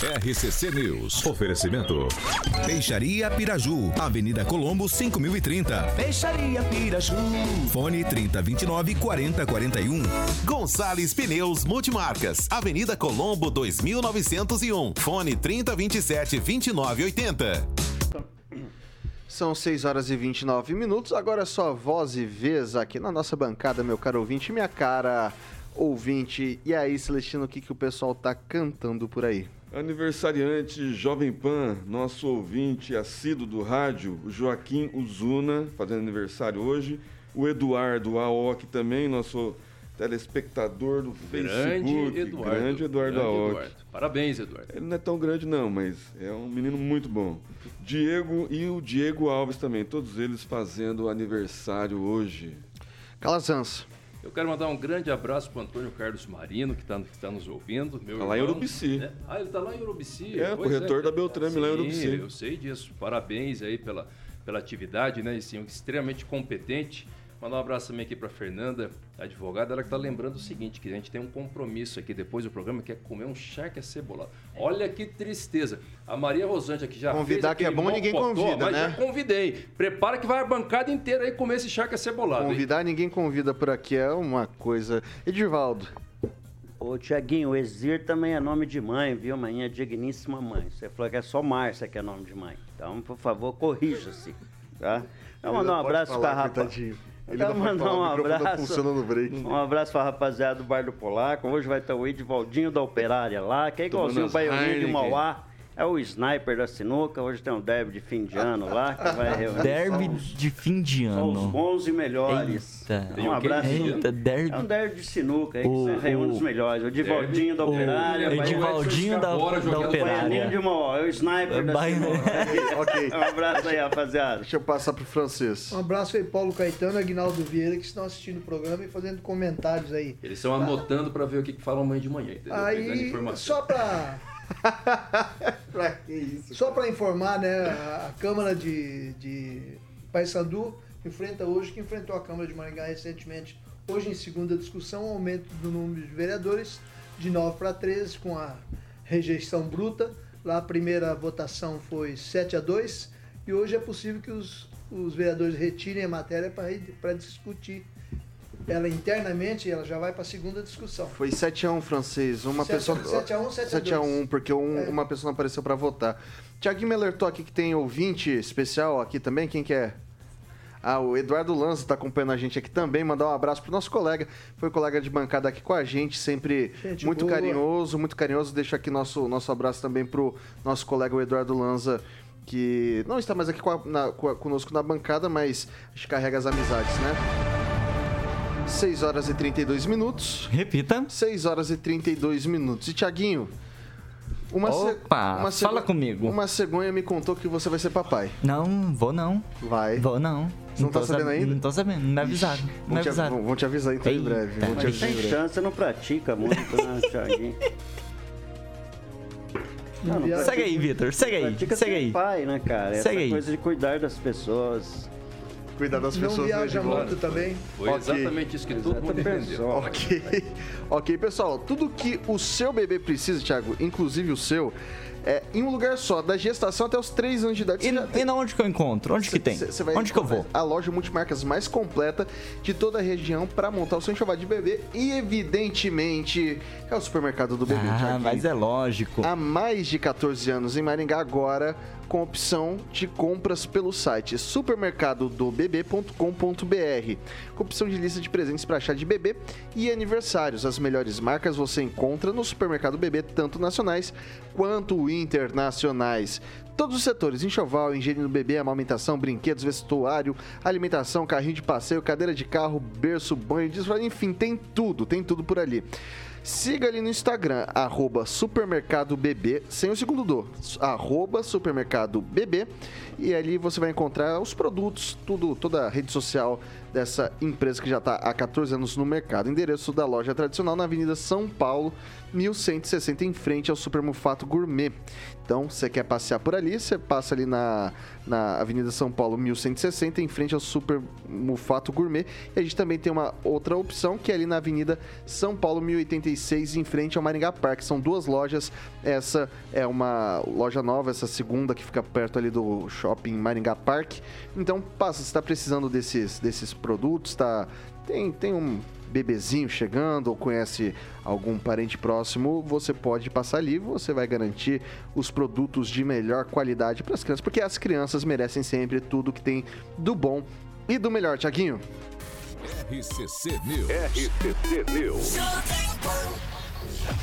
RCC News. Oferecimento. Peixaria Piraju, Avenida Colombo 5030. Peixaria Piraju. Fone 3029 4041. Gonçalves Pneus Multimarcas, Avenida Colombo 2901. Fone 3027 2980. São 6 horas e 29 minutos. Agora é só voz e vez aqui na nossa bancada, meu caro ouvinte, minha cara ouvinte. E aí, Celestino, o que, que o pessoal tá cantando por aí? Aniversariante Jovem Pan, nosso ouvinte assíduo do rádio, o Joaquim Uzuna, fazendo aniversário hoje. O Eduardo Aoki também, nosso telespectador do Grande Facebook. Eduardo. Grande Eduardo Grande Aoki. Eduardo. Parabéns, Eduardo. Ele não é tão grande não, mas é um menino muito bom. Diego e o Diego Alves também, todos eles fazendo aniversário hoje. Calazans. Eu quero mandar um grande abraço para Antônio Carlos Marino, que está tá nos ouvindo. Meu Tá lá em Urubici. né? Ah, ele está lá em Urubici. É, corretor da Beltrame, lá em Sim, Urubici. Eu sei disso. Parabéns aí pela, pela atividade, né? E sim, extremamente competente. Mandar um abraço também aqui para Fernanda, advogada, ela que está lembrando o seguinte, que a gente tem um compromisso aqui depois do programa, que é comer um charque acebolado. Olha que tristeza. A Maria Rosante aqui já Convidar fez que é bom, ninguém convida, mas né? já convidei. Prepara que vai a bancada inteira aí comer esse charque acebolado. hein? Convidar, ninguém convida por aqui, é uma coisa. Edivaldo. Ô, Tiaguinho, o Exir também é nome de mãe, viu? Minha digníssima mãe. Você falou que é só Márcia que é nome de mãe. Então, por favor, corrija-se, tá? Então, mandar um abraço para a rapaz. Ele pode mandar um não abraço. break. Um abraço pra rapaziada do Bar do Polaco. Hoje vai estar o Edivaldinho da Operária lá, que é igualzinho o as Baioninho de. Mauá. É o sniper da sinuca. Hoje tem um derby de fim de ano lá, que vai reunir Derby os- de fim de só os ano. bons e melhores. Eita. Um o abraço. Eita, derby. É um derby de sinuca aí, que O- você reúne o- os melhores. O Edivaldinho da O Operária, Edivaldinho Edivaldinho da, Agora da jogando o Operária. de Mauá. É o sniper da Vai- sinuca. Ok. Um abraço aí, rapaziada. Deixa eu passar pro francês. Um abraço aí, Paulo Caetano e Aguinaldo Vieira, que estão assistindo o programa e fazendo comentários aí. Eles estão anotando para ver o que, que falam amanhã de manhã, entendeu? Pegando Aí, só para pra que isso? só para informar, né, a Câmara de, de Paysandu enfrenta hoje, que enfrentou a Câmara de Maringá recentemente, hoje em segunda discussão, o aumento do número de vereadores de 9 para 13, com a rejeição bruta. Lá a primeira votação foi 7 a 2 e hoje é possível que os, os vereadores retirem a matéria para discutir ela internamente, ela já vai para a segunda discussão. Foi 7x1 francês. Uma Sete- pessoa. 7x1, 7x2. 7x1, porque um- É. uma pessoa não apareceu pra votar. Tiaguinho me alertou aqui que tem ouvinte especial aqui também. Quem que é? Ah, o Eduardo Lanza tá acompanhando a gente aqui também. Mandar um abraço pro nosso colega. Foi colega de bancada aqui com a gente, sempre Gente muito boa. carinhoso, muito carinhoso. Deixo aqui nosso, nosso abraço também pro nosso colega, o Eduardo Lanza, que não está mais aqui com a- na- com a- conosco na bancada, mas a gente carrega as amizades, né? 6 horas e 32 minutos. Repita. 6 horas e 32 minutos. E Tiaguinho, uma, Opa, uma fala comigo. Uma cegonha me contou que você vai ser papai. Não, vou não. Vai. Vou não. Você não tá tô sabendo sab- ainda? Não tô sabendo, não me avisaram. Não me Vão te, avisaram. vão- vão te avisar então em Eita. breve. Vão te Mas avisar em Tem chance, você não pratica muito, né, Thiaguinho? Não, não Segue aí, Vitor. Segue aí. Segue aí. pai, né, cara? Essa Segue aí. coisa de cuidar das pessoas. Cuidar das Não pessoas. viaja né, muito também. Foi Ok. exatamente isso que todo mundo entendeu. Ok. ok, pessoal. Tudo que o seu bebê precisa, Thiago, inclusive o seu, é em um lugar só, da gestação até os 3 anos de idade. Tem- E, e na onde que eu encontro? Onde que tem? Cê- cê vai Onde que eu vou? A loja multimarcas mais completa de toda a região para montar o seu enxoval de bebê e, evidentemente, é o supermercado do bebê. Ah, mas é lógico. Há mais de 14 anos em Maringá, agora com opção de compras pelo site supermercadodobebê.com.br, com opção de lista de presentes para chá de bebê e aniversários. As melhores marcas você encontra no Supermercado Bebê, tanto nacionais quanto internacionais. Todos os setores, enxoval, higiene do bebê, amamentação, brinquedos, vestuário, alimentação, carrinho de passeio, cadeira de carro, berço, banho, enfim, tem tudo, tem tudo por ali. Siga ali no Instagram, arroba supermercado bebê, sem o segundo do, arroba supermercado bebê, e ali você vai encontrar os produtos, tudo, toda a rede social dessa empresa que já está há 14 anos no mercado. Endereço da loja tradicional na Avenida São Paulo, 1160, em frente ao Super Mufato Gourmet. Então, você quer passear por ali, você passa ali na, na Avenida São Paulo, 1160, em frente ao Super Mufato Gourmet. E a gente também tem uma outra opção, que é ali na Avenida São Paulo, 1086, em frente ao Maringá Park. São duas lojas. Essa é uma loja nova, essa segunda que fica perto ali do shopping Maringá Park. Então, passa, você está precisando desses, desses produtos, tá, tem, tem um bebezinho chegando ou conhece algum parente próximo, você pode passar ali, você vai garantir os produtos de melhor qualidade para as crianças, porque as crianças merecem sempre tudo que tem do bom e do melhor, Tiaguinho. RCC News. RCC News.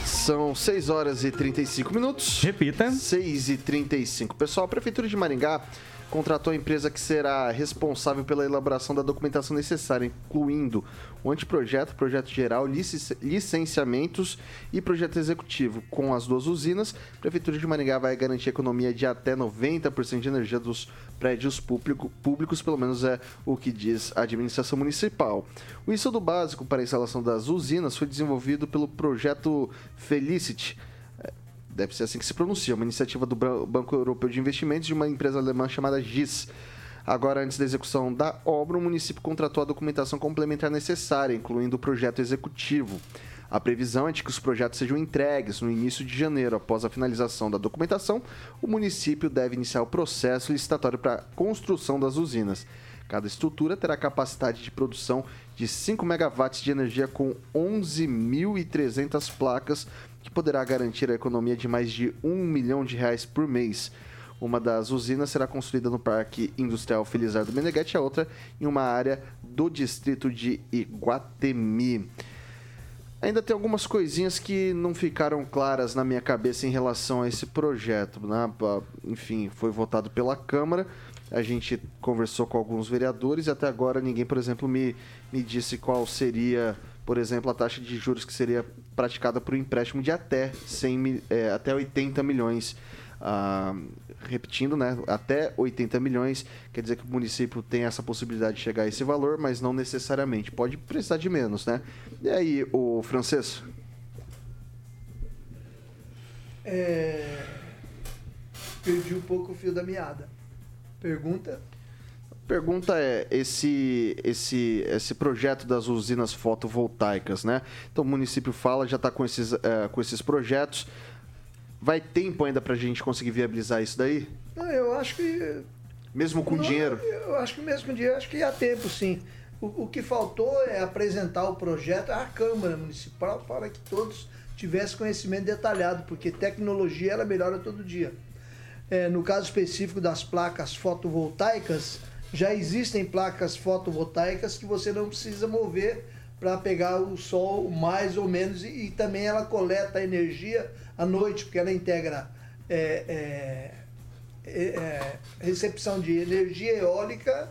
São 6 horas e 35 minutos. Repita. 6 e 35. Pessoal, a Prefeitura de Maringá contratou a empresa que será responsável pela elaboração da documentação necessária, incluindo o anteprojeto, projeto geral, licenciamentos e projeto executivo. Com as duas usinas, a Prefeitura de Maringá vai garantir economia de até 90% de energia dos prédios público, públicos, pelo menos é o que diz a administração municipal. O estudo básico para a instalação das usinas foi desenvolvido pelo projeto Felicity deve ser assim que se pronuncia, uma iniciativa do Banco Europeu de Investimentos de uma empresa alemã chamada GIS. Agora, antes da execução da obra, o município contratou a documentação complementar necessária, incluindo o projeto executivo. A previsão é de que os projetos sejam entregues no início de janeiro. Após a finalização da documentação, o município deve iniciar o processo licitatório para a construção das usinas. Cada estrutura terá capacidade de produção de 5 megawatts de energia com 11.300 placas que poderá garantir a economia de mais de um milhão de reais por mês. Uma das usinas será construída no Parque Industrial Felizardo Meneghetti, a outra em uma área do distrito de Iguatemi. Ainda tem algumas coisinhas que não ficaram claras na minha cabeça em relação a esse projeto. Né? Enfim, foi votado pela Câmara, a gente conversou com alguns vereadores e até agora ninguém, por exemplo, me, me disse qual seria por exemplo, a taxa de juros que seria praticada por um empréstimo de até, 100, é, até 80 milhões. Ah, repetindo, né, até 80 milhões, quer dizer que o município tem essa possibilidade de chegar a esse valor, mas não necessariamente, pode precisar de menos, né? E aí, o francês? É... Perdi um pouco o fio da meada. Pergunta? Pergunta é esse esse esse projeto das usinas fotovoltaicas, né? Então o município fala já está com esses é, com esses projetos. Vai tempo ainda para a gente conseguir viabilizar isso daí? Não, eu acho que mesmo com não, dinheiro. Eu acho que mesmo com dinheiro acho que há tempo, sim. O, o que faltou é apresentar o projeto à Câmara Municipal para que todos tivessem conhecimento detalhado, porque tecnologia ela melhora todo dia. É, no caso específico das placas fotovoltaicas, já existem placas fotovoltaicas que você não precisa mover para pegar o sol mais ou menos e, e, também ela coleta energia à noite, porque ela integra é, é, é, é, recepção de energia eólica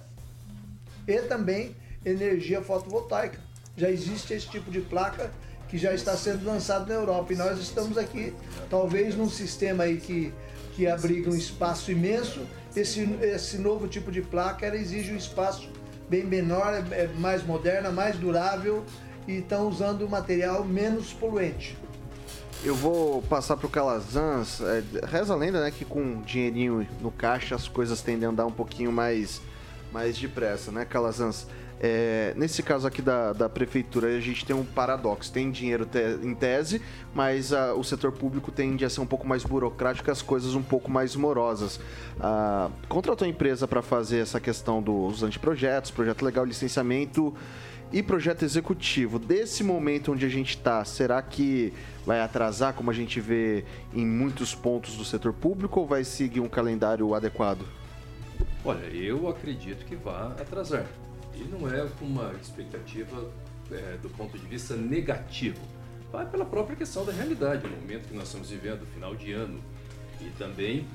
e também energia fotovoltaica. Já existe esse tipo de placa que já está sendo lançado na Europa e nós estamos aqui talvez num sistema aí que, que abriga um espaço imenso esse, esse novo tipo de placa ela exige um espaço bem menor, é, é mais moderna, mais durável e estão usando material menos poluente. Eu vou passar para o Calazans. É, reza a lenda, né, que com dinheirinho no caixa as coisas tendem a andar um pouquinho mais, mais depressa, né, Calazans? É, nesse caso aqui da, da prefeitura, a gente tem um paradoxo. Tem dinheiro te, em tese, mas a, o setor público tende a ser um pouco mais burocrático as coisas um pouco mais morosas. Ah, contratou a empresa para fazer essa questão dos anteprojetos, projeto legal, licenciamento e projeto executivo. Desse momento onde a gente está, será que vai atrasar, como a gente vê em muitos pontos do setor público, ou vai seguir um calendário adequado? Olha, eu acredito que vai atrasar. E não é uma expectativa é, do ponto de vista negativo. Vai pela própria questão da realidade, no momento que nós estamos vivendo, final de ano. E também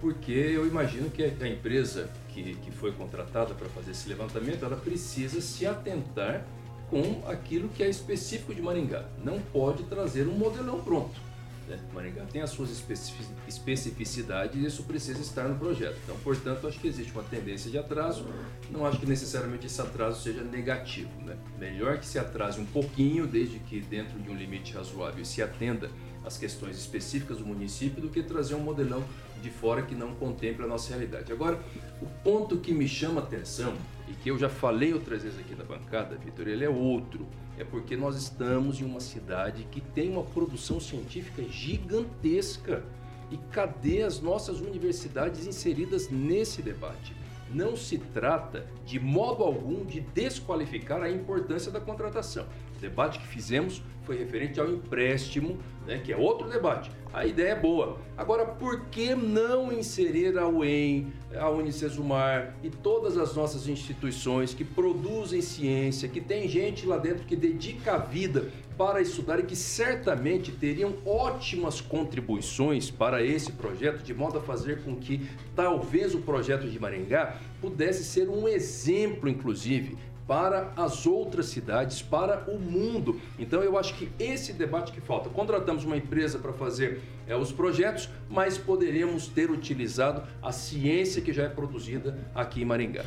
porque eu imagino que a empresa que, que foi contratada para fazer esse levantamento, ela precisa se atentar com aquilo que é específico de Maringá. Não pode trazer um modelão pronto. Né? Maringá tem as suas especific- especificidades e isso precisa estar no projeto. Então, portanto, acho que existe uma tendência de atraso. Não acho que necessariamente esse atraso seja negativo. Né? Melhor que se atrase um pouquinho, desde que dentro de um limite razoável se atenda às questões específicas do município, do que trazer um modelão de fora que não contemple a nossa realidade. Agora, o ponto que me chama a atenção e que eu já falei outras vezes aqui na bancada, Vitor, ele é outro. É porque nós estamos em uma cidade que tem uma produção científica gigantesca. E cadê as nossas universidades inseridas nesse debate? Não se trata, de modo algum, de desqualificar a importância da contratação. O debate que fizemos foi referente ao empréstimo, né, que é outro debate. A ideia é boa. Agora, por que não inserir a UEM, a Unicesumar e todas as nossas instituições que produzem ciência, que tem gente lá dentro que dedica a vida para estudar e que certamente teriam ótimas contribuições para esse projeto, de modo a fazer com que talvez o projeto de Maringá pudesse ser um exemplo, inclusive, para as outras cidades, para o mundo. Então eu acho que esse debate que falta. Contratamos uma empresa para fazer é, os projetos, mas poderíamos ter utilizado a ciência que já é produzida aqui em Maringá.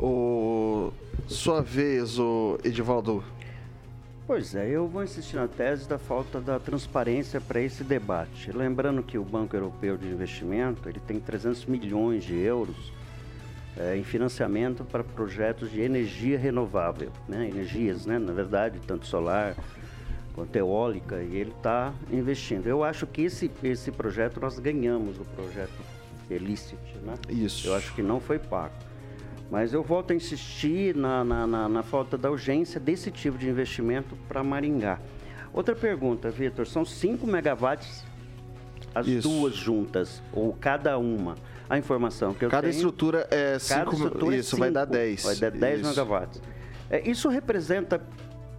O... Sua vez, o Edivaldo. Pois é, eu vou insistir na tese da falta da transparência para esse debate. Lembrando que o Banco Europeu de Investimento ele tem 300 milhões de euros é, em financiamento para projetos de energia renovável, né? energias, né? na verdade, tanto solar quanto eólica, e ele está investindo. Eu acho que esse, esse projeto nós ganhamos, o projeto Felicity, né? Isso. Eu acho que não foi pago. Mas eu volto a insistir na, na, na, na falta da urgência desse tipo de investimento para Maringá. Outra pergunta, Vitor, são 5 megawatts as Isso. duas juntas, ou cada uma. A informação que eu Cada tenho... estrutura é Cada 5 estrutura é Isso, vai dar cinco, 10. Vai dar 10 Isso. megawatts. É, isso representa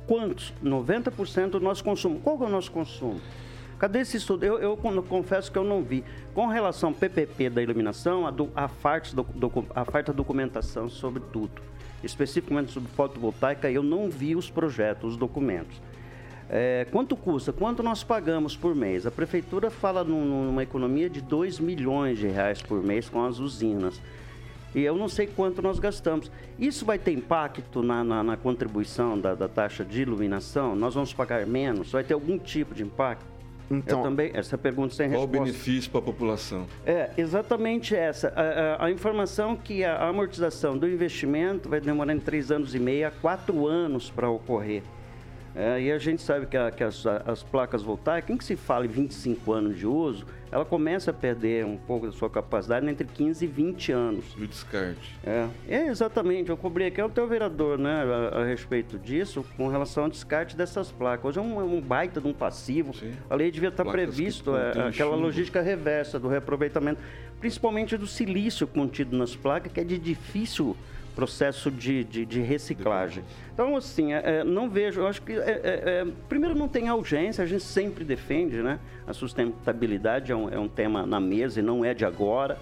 quantos? 90% do nosso consumo. Qual é o nosso consumo? Cadê esse estudo? Eu, eu con- confesso que eu não vi. Com relação ao PPP da iluminação, a, do, a, farta, docu- a farta documentação sobre tudo. Especificamente sobre fotovoltaica, eu não vi os projetos, os documentos. É, quanto custa? Quanto nós pagamos por mês? A prefeitura fala num- numa economia de 2 milhões de reais por mês com as usinas. E eu não sei quanto nós gastamos. Isso vai ter impacto na, na- na contribuição da, da taxa de iluminação? Nós vamos pagar menos? Vai ter algum tipo de impacto? Então, eu também, essa pergunta sem Qual o resposta. benefício para a população? É, exatamente essa. A, a- a informação que a amortização do investimento vai demorar em três anos e meio a quatro anos para ocorrer. É, e a gente sabe que, a- que as, as placas voltaicas, em que se fala em 25 anos de uso, ela começa a perder um pouco da sua capacidade entre 15 e 20 anos. E o descarte? É, é exatamente, eu cobri aqui o teu vereador, né, a, a respeito disso, com relação ao descarte dessas placas. Hoje é um, um baita de um passivo. Sim. A lei devia estar Placas que previsto é, aquela chumbo. logística reversa do reaproveitamento, principalmente do silício contido nas placas, que é de difícil processo de, de, de reciclagem. Então, assim, é, é, não vejo, eu acho que, é, é, é, primeiro, não tem urgência, a gente sempre defende, né? A sustentabilidade é um, é um tema na mesa e não é de agora.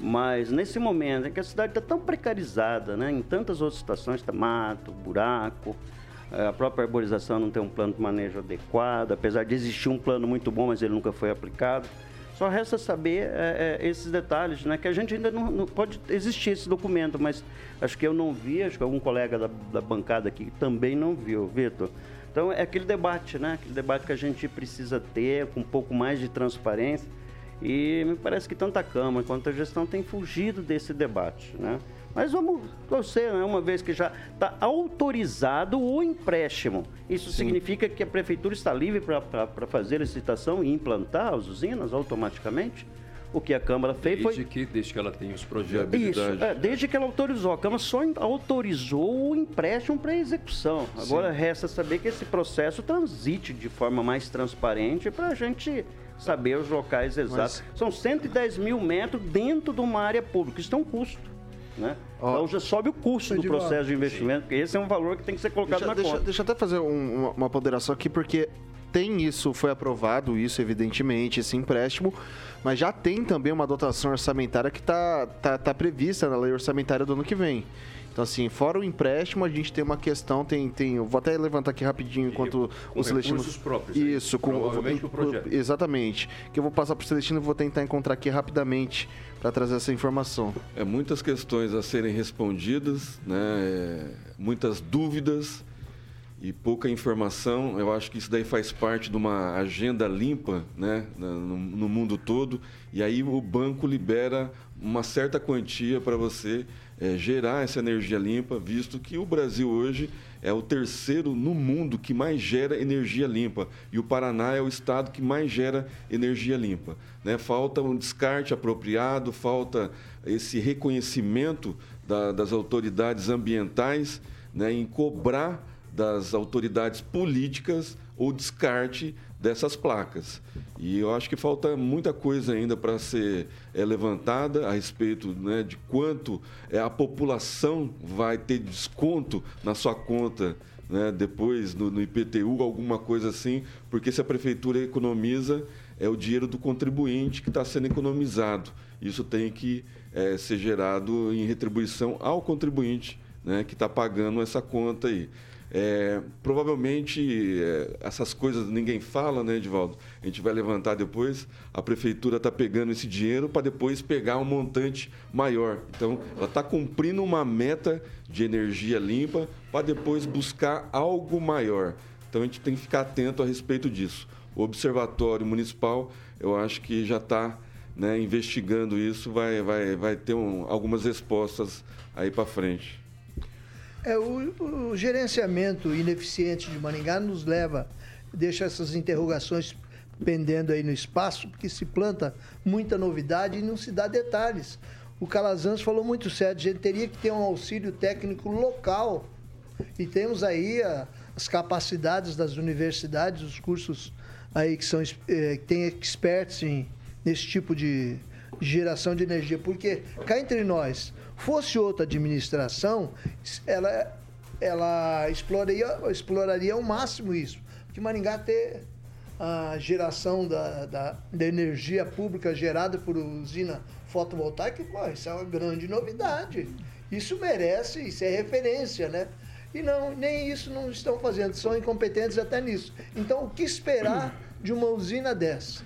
Mas nesse momento em que a cidade está tão precarizada, né? em tantas outras situações, tá mato, buraco, a própria arborização não tem um plano de manejo adequado, apesar de existir um plano muito bom, mas ele nunca foi aplicado. Só resta saber eh, eh, esses detalhes, né? que a gente ainda não, não- pode existir esse documento, mas acho que eu não vi, acho que algum colega da, da bancada aqui também não viu, Vitor. Então é aquele debate, né? Aquele debate que a gente precisa ter com um pouco mais de transparência. E me parece que tanto a Câmara quanto a gestão têm fugido desse debate, né? Mas vamos torcer, né? uma vez que já está autorizado o empréstimo. Isso significa que a Prefeitura está livre para fazer a licitação e implantar as usinas automaticamente? O que a Câmara fez Desde foi... que, desde que ela tenha os projetos. Isso, é, desde que ela autorizou. A Câmara só autorizou o empréstimo para execução. Agora resta saber que esse processo transite de forma mais transparente para a gente saber os locais exatos. São 110 mil metros dentro de uma área pública. Isso tem um custo. Né? Então já sobe o custo do processo de investimento, porque esse é um valor que tem que ser colocado Deixa, na deixa, conta. deixa eu até fazer um- uma, uma ponderação aqui, porque tem isso, foi aprovado isso, evidentemente, esse empréstimo, mas já tem também uma dotação orçamentária que está tá, tá prevista na lei orçamentária do ano que vem. Então, assim, fora o empréstimo, a gente tem uma questão, tem, tem eu vou até levantar aqui rapidinho enquanto com o Celestino... recursos próprios, Isso, com... Provavelmente pro projeto. Exatamente. Que eu vou passar pro Celestino e vou tentar encontrar aqui rapidamente para trazer essa informação. É muitas questões a serem respondidas, né? É, muitas dúvidas e pouca informação. Eu acho que isso daí faz parte de uma agenda limpa, né, no, no mundo todo. E aí o banco libera uma certa quantia para você eh, gerar essa energia limpa, visto que o Brasil hoje é o terceiro no mundo que mais gera energia limpa e o Paraná é o estado que mais gera energia limpa. Né? Falta um descarte apropriado, falta esse reconhecimento da- das autoridades ambientais né, em cobrar das autoridades políticas o descarte dessas placas. E eu acho que falta muita coisa ainda para ser eh, levantada a respeito né, de quanto eh, a população vai ter desconto na sua conta né, depois no, no IPTU, alguma coisa assim, porque se a prefeitura economiza, é o dinheiro do contribuinte que está sendo economizado. Isso tem que eh, ser gerado em retribuição ao contribuinte né, que está pagando essa conta aí. É, provavelmente é, essas coisas ninguém fala, né, Edivaldo? A gente vai levantar depois. A prefeitura está pegando esse dinheiro para depois pegar um montante maior. Então, ela está cumprindo uma meta de energia limpa para depois buscar algo maior. Então, a gente tem que ficar atento a respeito disso. O Observatório Municipal, eu acho que já está né, investigando isso, vai, vai, vai ter um- algumas respostas aí para frente. É, o, o gerenciamento ineficiente de Maringá nos leva, deixa essas interrogações pendendo aí no espaço, porque se planta muita novidade e não se dá detalhes. O Calazans falou muito certo, a gente teria que ter um auxílio técnico local. E temos aí a- as capacidades das universidades, os cursos aí que são eh, que têm experts em, nesse tipo de geração de energia. Porque cá entre nós, fosse outra administração, ela, ela exploraria, exploraria ao máximo isso. Porque Maringá ter a geração da, da, da energia pública gerada por usina fotovoltaica, pô, isso é uma grande novidade. Isso merece, isso é referência, né? E não, nem isso não estão fazendo, são incompetentes até nisso. Então, o que esperar de uma usina dessa?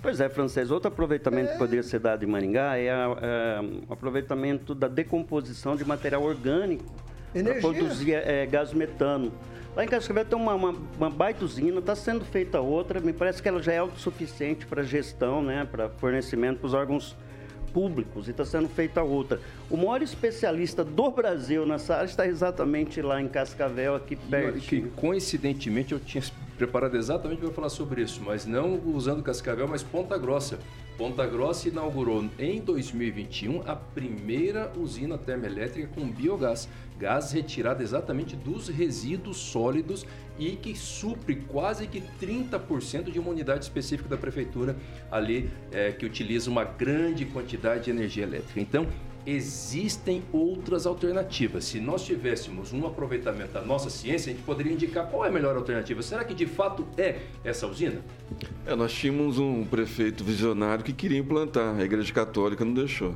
Pois é, francês. Outro aproveitamento que poderia ser dado em Maringá é, é, o aproveitamento da decomposição de material orgânico para produzir é, gás metano. Lá em Cascavel tem uma, uma, uma baita usina, está sendo feita outra, me parece que ela já é autossuficiente para gestão, né, para fornecimento para os órgãos públicos e está sendo feita outra. O maior especialista do Brasil nessa área está exatamente lá em Cascavel, aqui perto. que coincidentemente eu tinha preparado exatamente para falar sobre isso, mas não usando Cascavel, mas Ponta Grossa. Ponta Grossa inaugurou em 2021 a primeira usina termoelétrica com biogás, gás retirado exatamente dos resíduos sólidos e que supre quase que 30% de uma unidade específica da prefeitura ali é, que utiliza uma grande quantidade de energia elétrica. Então existem outras alternativas. Se nós tivéssemos um aproveitamento da nossa ciência, a gente poderia indicar qual é a melhor alternativa. Será que de fato é essa usina? É, nós tínhamos um prefeito visionário que queria implantar, a Igreja Católica não deixou.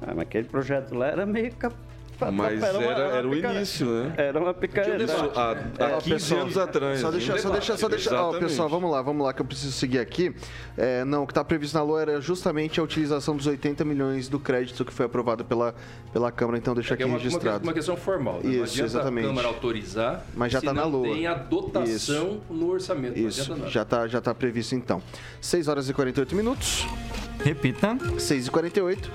Ah, mas aquele projeto lá era meio cap... Mas uma- era, uma era o início, né? Era uma picareta. Isso há, há Ó, 15 pessoal, anos atrás. Só deixa, só deixa, só deixa. Ó, pessoal, vamos lá, vamos lá, que eu preciso seguir aqui. É, não, o que está previsto na LOA era justamente a utilização dos 80 milhões do crédito que foi aprovado pela, pela Câmara, então deixa É que aqui é uma, uma, registrado. uma questão formal. né? Isso, exatamente. a Câmara autorizar Mas já se tá na LOA. tem a dotação no orçamento. não Isso, já está já tá previsto então. 6 horas e 48 minutos. Repita. 6 e 48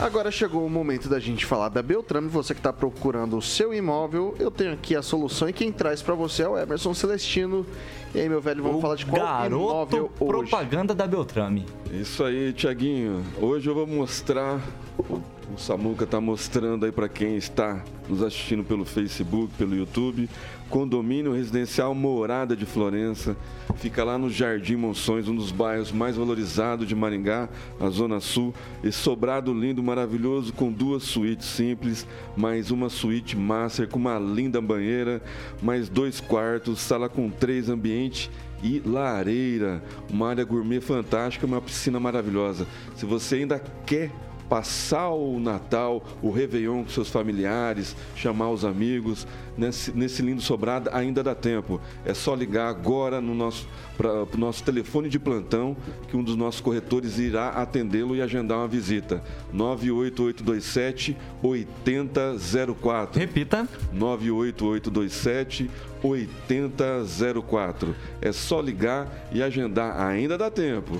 Agora chegou o momento da gente falar da Beltrame. Você que está procurando o seu imóvel, eu tenho aqui a solução e quem traz para você é o Emerson Celestino. E aí, meu velho, vamos O falar de qual garoto imóvel hoje? propaganda da Beltrame. Isso aí, Tiaguinho. Hoje eu vou mostrar, o o Samuca está mostrando aí para quem está nos assistindo pelo Facebook, pelo YouTube, condomínio residencial Morada de Florença. Fica lá no Jardim Monções, um dos bairros mais valorizados de Maringá, a Zona Sul. Esse sobrado lindo, maravilhoso, com duas suítes simples, mais uma suíte master com uma linda banheira, mais dois quartos, sala com três ambientes e lareira, uma área gourmet fantástica, uma piscina maravilhosa. Se você ainda quer passar o Natal, o Réveillon com seus familiares, chamar os amigos, nesse, nesse lindo sobrado, ainda dá tempo. É só ligar agora no nosso, para o nosso telefone de plantão, que um dos nossos corretores irá atendê-lo e agendar uma visita. 98827 8004. Repita. 98827 8004. É só ligar e agendar, ainda dá tempo.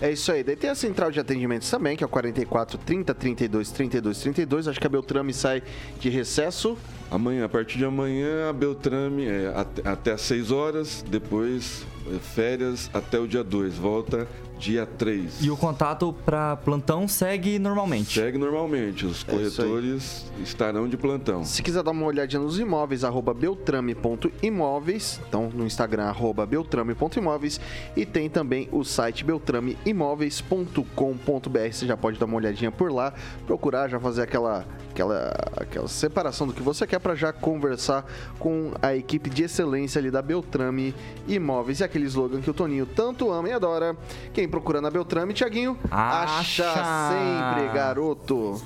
É isso aí. Daí tem a central de atendimentos também, que é o 44 30 32 32 32. Acho que a Beltrame sai de recesso. Amanhã, a partir de amanhã, a Beltrame é até, até às 6 horas, depois é, férias até o dia 2. Volta dia 3. E o contato para plantão segue normalmente? Segue normalmente. Os É corretores estarão de plantão. Se quiser dar uma olhadinha nos imóveis, arroba beltrame.imóveis. Então, no Instagram, arroba beltrame.imóveis. E tem também o site beltrameimóveis.com.br. Você já pode dar uma olhadinha por lá, procurar, já fazer aquela, aquela, aquela separação do que você quer para já conversar com a equipe de excelência ali da Beltrame Imóveis. E aquele slogan que o Toninho tanto ama e adora. Quem procura na Beltrame, Tiaguinho, acha Acha. sempre, garoto.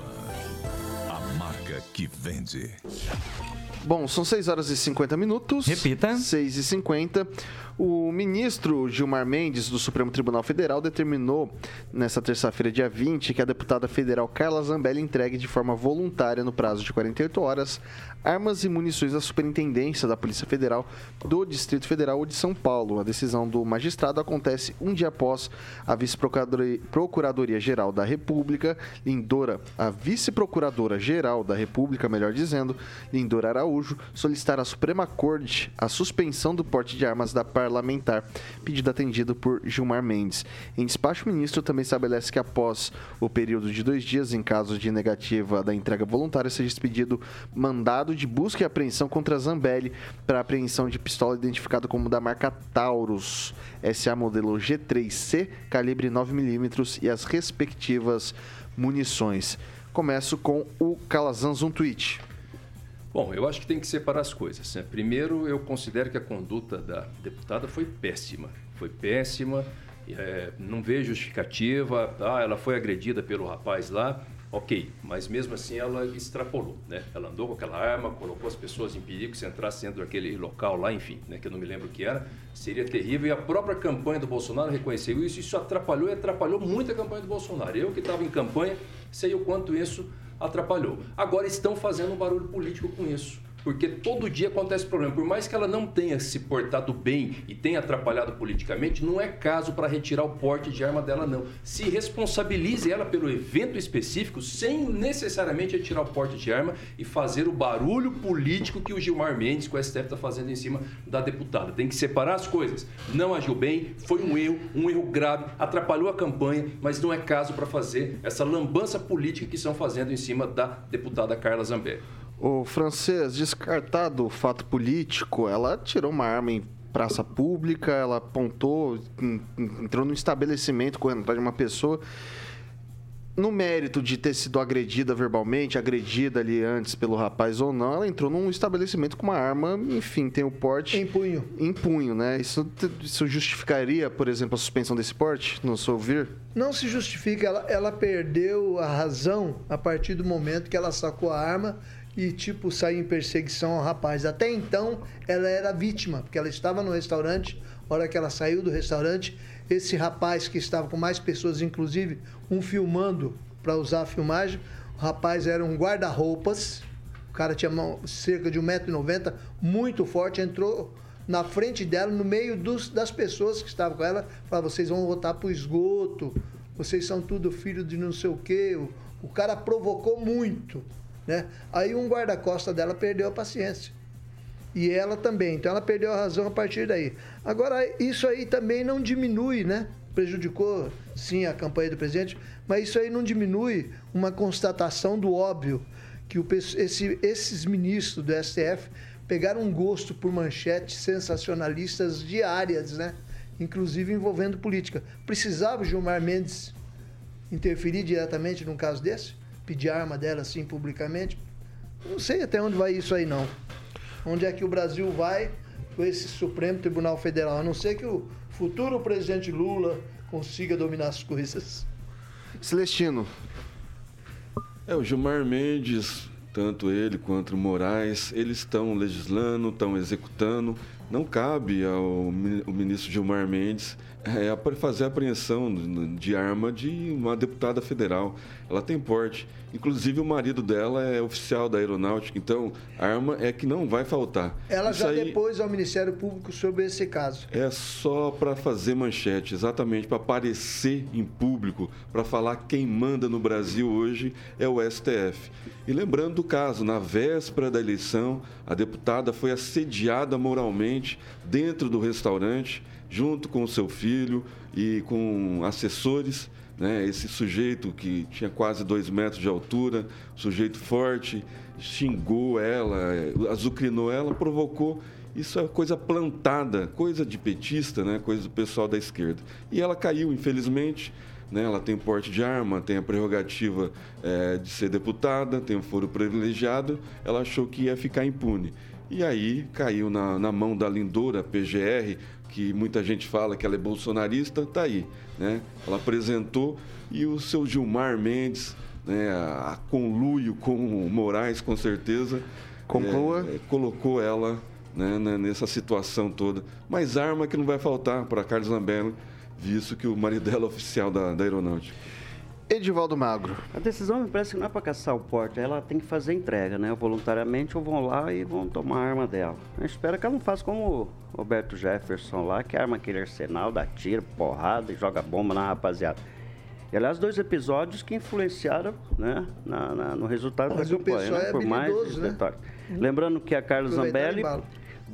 A marca que vende. Bom, são 6 horas e 50 minutos. Repita. 6 e 50. O ministro Gilmar Mendes, do Supremo Tribunal Federal, determinou nesta terça-feira, dia 20, que a deputada federal Carla Zambelli entregue de forma voluntária, no prazo de 48 horas, armas e munições à Superintendência da Polícia Federal do Distrito Federal de São Paulo. A decisão do magistrado acontece um dia após a Vice-Procuradoria-Geral da República, Lindora, a Vice-Procuradora-Geral da República, melhor dizendo, Lindora Araújo, solicitar à Suprema Corte a suspensão do porte de armas da parlamentar, pedido atendido por Gilmar Mendes. Em despacho, o ministro também estabelece que após o período de dois dias, em caso de negativa da entrega voluntária, seja expedido mandado de busca e apreensão contra Zambelli para apreensão de pistola identificada como da marca Taurus, SA modelo G3C, calibre 9mm e as respectivas munições. Começo com o Calazans, um tweet. Bom, eu acho que tem que separar as coisas. né? Primeiro, eu considero que a conduta da deputada foi péssima. Foi péssima, é, não vejo justificativa. Ah, ela foi agredida pelo rapaz lá, ok. Mas mesmo assim ela extrapolou, né? Ela andou com aquela arma, colocou as pessoas em perigo, se entrasse dentro daquele local lá, enfim, né? Que eu não me lembro o que era, seria terrível. E a própria campanha do Bolsonaro reconheceu isso. Isso atrapalhou e atrapalhou muito a campanha do Bolsonaro. Eu que estava em campanha, sei o quanto isso atrapalhou. Agora estão fazendo um barulho político com isso. Porque todo dia acontece problema. Por mais que ela não tenha se portado bem e tenha atrapalhado politicamente, não é caso para retirar o porte de arma dela, não. Se responsabilize ela pelo evento específico, sem necessariamente retirar o porte de arma e fazer o barulho político que o Gilmar Mendes, com o STF, está fazendo em cima da deputada. Tem que separar as coisas. Não agiu bem, foi um erro, um erro grave, atrapalhou a campanha, mas não é caso para fazer essa lambança política que estão fazendo em cima da deputada Carla Zambelli. O francês, descartado o fato político, ela tirou uma arma em praça pública, ela apontou, en- en- entrou num estabelecimento correndo atrás de uma pessoa. No mérito de ter sido agredida verbalmente, agredida ali antes pelo rapaz ou não, ela entrou num estabelecimento com uma arma, enfim, tem o porte. Em punho. Em punho, né? Isso, isso justificaria, por exemplo, a suspensão desse porte, no seu ouvir? Não se justifica, ela, ela perdeu a razão a partir do momento que ela sacou a arma e, tipo, saiu em perseguição ao rapaz. Até então, ela era vítima, porque ela estava no restaurante, a hora que ela saiu do restaurante, esse rapaz que estava com mais pessoas, inclusive um filmando para usar a filmagem, o rapaz era um guarda-roupas, o cara tinha cerca de 1,90m, muito forte, entrou na frente dela, no meio dos- das pessoas que estavam com ela, falou, vocês vão voltar pro esgoto, vocês são tudo filho de não sei o quê. O, o cara provocou muito, né? Aí um guarda-costa dela perdeu a paciência. E ela também. Então ela perdeu a razão a partir daí. Agora, isso aí também não diminui, né? Prejudicou, sim, a campanha do presidente, mas isso aí não diminui uma constatação do óbvio que o, esse- esses ministros do STF pegaram um gosto por manchetes sensacionalistas diárias, né? Inclusive envolvendo política. Precisava Gilmar Mendes interferir diretamente num caso desse? Pedir arma dela assim publicamente? Não sei até onde vai isso aí, não. Onde é que o Brasil vai com esse Supremo Tribunal Federal? A não ser que o futuro presidente Lula consiga dominar as coisas. Celestino, É, o Gilmar Mendes, tanto ele quanto o Moraes, eles estão legislando, estão executando. Não cabe ao ministro Gilmar Mendes é, fazer a apreensão de arma de uma deputada federal. Ela tem porte. Inclusive, o marido dela é oficial da aeronáutica, então arma é que não vai faltar. Ela Isso já aí- depôs ao Ministério Público sobre esse caso. é só para fazer manchete, exatamente para aparecer em público, para falar quem manda no Brasil hoje é o STF. E lembrando do caso, na véspera da eleição, a deputada foi assediada moralmente dentro do restaurante, junto com o seu filho e com assessores. Né? Esse sujeito que tinha quase dois metros de altura, sujeito forte, xingou ela, azucrinou ela, provocou isso é coisa plantada, coisa de petista, né? coisa do pessoal da esquerda. E ela caiu, infelizmente. Né? Ela tem porte de arma, tem a prerrogativa eh, de ser deputada, tem um foro privilegiado. Ela achou que ia ficar impune. E aí caiu na, na mão da lindora PGR, que muita gente fala que ela é bolsonarista, tá aí. Né? Ela apresentou e o seu Gilmar Mendes, né, a, a conluio com o Moraes, com certeza, Conclua. é, colocou ela né, né, nessa situação toda. Mas arma que não vai faltar para Carlos Lambelli, visto que o marido dela é oficial da, da aeronáutica. Edivaldo Magro. A decisão me parece que não é para caçar o porte, ela tem que fazer entrega, né? Voluntariamente ou vão lá e vão tomar a arma dela. Eu espero que ela não faça como o Roberto Jefferson lá, que arma aquele arsenal, dá tiro, porrada e joga bomba na rapaziada. E, aliás, dois episódios que influenciaram né, na- na- no resultado Mas da campanha, né? é por mais né? detalhes. Lembrando que a Carla Zambelli.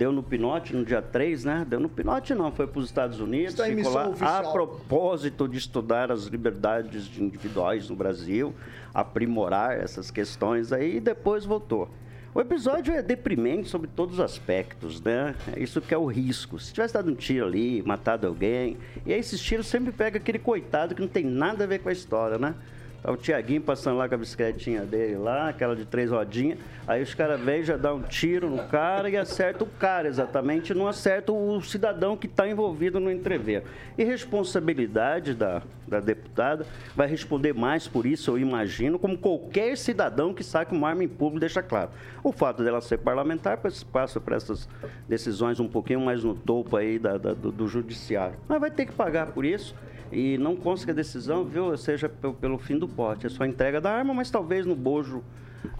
Deu no pinote no dia 3, né? Deu no pinote não, foi para os Estados Unidos, Está em ficou lá oficial. a propósito de estudar as liberdades de individuais no Brasil, aprimorar essas questões aí e depois voltou. O episódio é deprimente sobre todos os aspectos, né? É Isso que é o risco. Se tivesse dado um tiro ali, matado alguém, e aí esses tiros sempre pega aquele coitado que não tem nada a ver com a história, né? Tá o Tiaguinho passando lá com a bicicletinha dele lá, aquela de três rodinhas. Aí os caras vêm, já dá um tiro no cara e acerta o cara exatamente, não acerta o cidadão que está envolvido no entrever. E responsabilidade da, da deputada vai responder mais por isso, eu imagino, como qualquer cidadão que saque uma arma em público deixa claro. O fato dela ser parlamentar passa por essas decisões um pouquinho mais no topo aí da- da- do, do judiciário. Mas vai ter que pagar por isso. E não consta que a decisão, viu, seja pe- pelo fim do pote. É só entrega da arma, mas talvez no bojo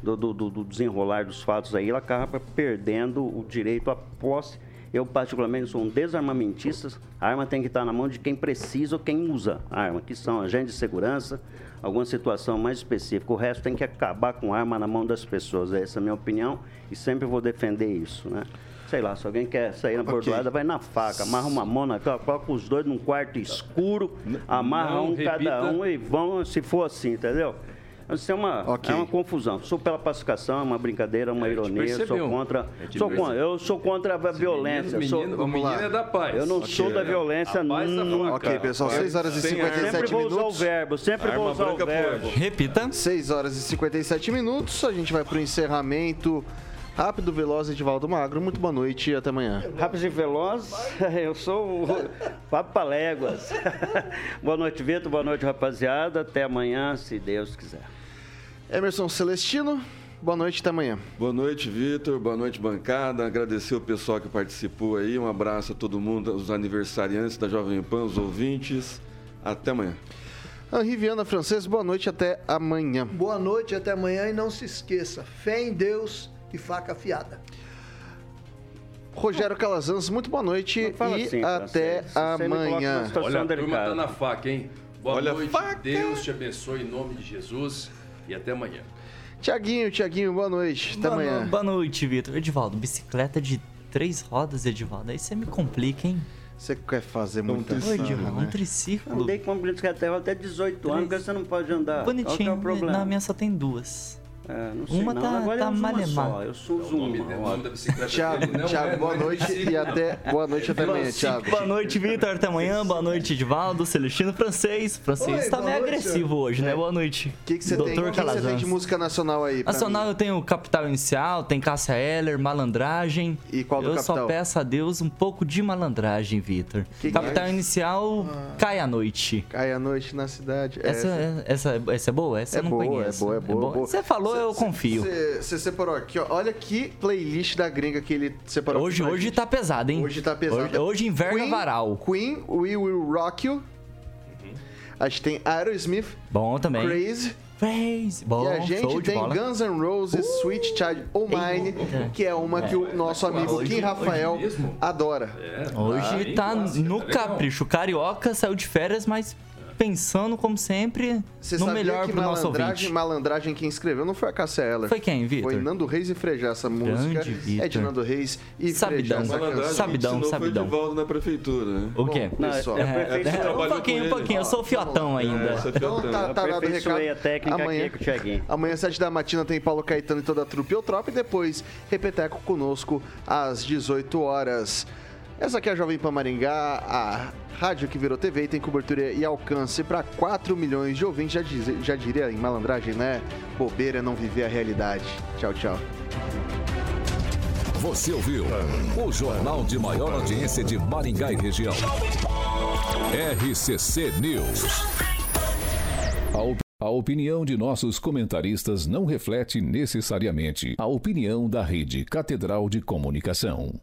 do, do- do- do desenrolar dos fatos aí, ela acaba perdendo o direito à posse. Eu, particularmente, sou um desarmamentista. A arma tem que estar na mão de quem precisa ou quem usa a arma, que são agentes de segurança, alguma situação mais específica. O resto tem que acabar com a arma na mão das pessoas. Essa é a minha opinião e sempre vou defender isso, né? Sei lá, se alguém quer sair na bordoada, vai na faca, amarra uma mão na coloca os dois num quarto escuro, amarra não um cada repita. um e vão, se for assim, entendeu? Isso é uma, Ok. é uma confusão. Sou pela pacificação, é uma brincadeira, uma É, ironia. Sou contra. É, Sou contra eu sou contra a violência. Menino, sou- menino, o menino é da paz. eu não sou da violência A paz tá nunca. Ok, pessoal, 6 horas e Sem 57 Sempre vou usar o minutos. verbo, sempre vou usar o verbo. pode. Repita. 6 horas e 57 minutos. A gente vai pro encerramento rápido, veloz, Edivaldo Magro. Muito boa noite e até amanhã. Rápido e veloz, eu sou o Papo Paléguas. boa noite, Vitor. Boa noite, rapaziada. Até amanhã, se Deus quiser. Emerson Celestino, boa noite até amanhã. Boa noite, Vitor. Boa noite, bancada. Agradecer o pessoal que participou aí. Um abraço a todo mundo, os aniversariantes da Jovem Pan, os ouvintes. Até amanhã. Henri Viana Francês, boa noite até amanhã. Boa noite, até amanhã e não se esqueça, fé em Deus e faca afiada. Rogério Calazans, muito boa noite e assim, até amanhã. Olha, a turma tá na faca, hein? Boa Olha noite, faca. Deus te abençoe em nome de Jesus e até amanhã. Tiaguinho, Tiaguinho, boa noite. Até Boa, amanhã. no- boa noite, Vitor. Edivaldo, bicicleta de três rodas, Edivaldo. Aí você me complica, hein? Você quer fazer muita Edivaldo, um né? triciclo. Andei com uma bicicleta até 18 anos, porque você não pode andar. É Bonitinho. o problema? Na minha só tem duas. É, não sei Uma não. tá- Agora tá eu uso uma malemar. só. Eu sou O nome, uma. o nome da bicicleta Thiago, dele não Thiago, é- boa não é noite bicicleta. e até boa noite até amanhã, Thiago. Boa noite, Vitor. Até amanhã. Boa noite, Edivaldo. Celestino Francês. Francês Oi, tá boa meio noite, agressivo senhor. hoje, né? Boa noite. O que que você tem? O Doutor que que você tem Calazans. de música nacional aí? Nacional mim? eu tenho Capital Inicial, tem Cássia Eller, Malandragem. E qual do Eu Capital? só peço a Deus um pouco de malandragem, Vitor. Capital mais? Inicial, Cai à Noite. Cai a noite na cidade. Essa, é- essa, essa é boa? Essa é eu não boa, conheço. é boa, é boa, é boa. Você falou, eu confio. Você separou aqui, ó. Olha que playlist da gringa que ele separou. Hoje, hoje gente. tá pesado, hein? Hoje tá pesado. Hoje, hoje inverna Queen, varal. Queen, We Will Rock You. A gente tem Aerosmith, Bom também. Crazy. Crazy. Bom, e a gente tem bola. Guns N' Roses, Sweet Child O' Mine, que é uma que o nosso amigo Hoje- Kim Rafael adora. É, Hoje tá clássica, no tá capricho. O Carioca saiu de férias, mas pensando, como sempre, Você no sabia melhor que pro nosso malandragem, ouvinte. malandragem quem escreveu não foi a Cássia Eller. Foi quem, Vitor? Foi Nando Reis e Frejá essa música. Vitor. É de Nando Reis e Sabidão. Frejá. Sabidão, sabidão. Foi o Edivaldo na prefeitura, né? O quê? Bom, pessoal. é, É, aperfeiçoei- é, um trabalhou pouquinho, um ele. pouquinho. Eu sou fiotão ainda. É, você Então tá, tá dado o recado. a técnica Amanhã, aqui com o Thiaguinho. amanhã, às 7 da matina, tem Paulo Caetano e toda a trupe Eutrop e depois Repeteco conosco às 18 horas. Essa aqui é a Jovem Pan Maringá, a rádio que virou TV e tem cobertura e alcance para 4 milhões de ouvintes. Já, diz- já diria em malandragem, né? Bobeira é não viver a realidade. Tchau, tchau. Você ouviu o jornal de maior audiência de Maringá e região. RCC News. A, op- a opinião de nossos comentaristas não reflete necessariamente a opinião da Rede Catedral de Comunicação.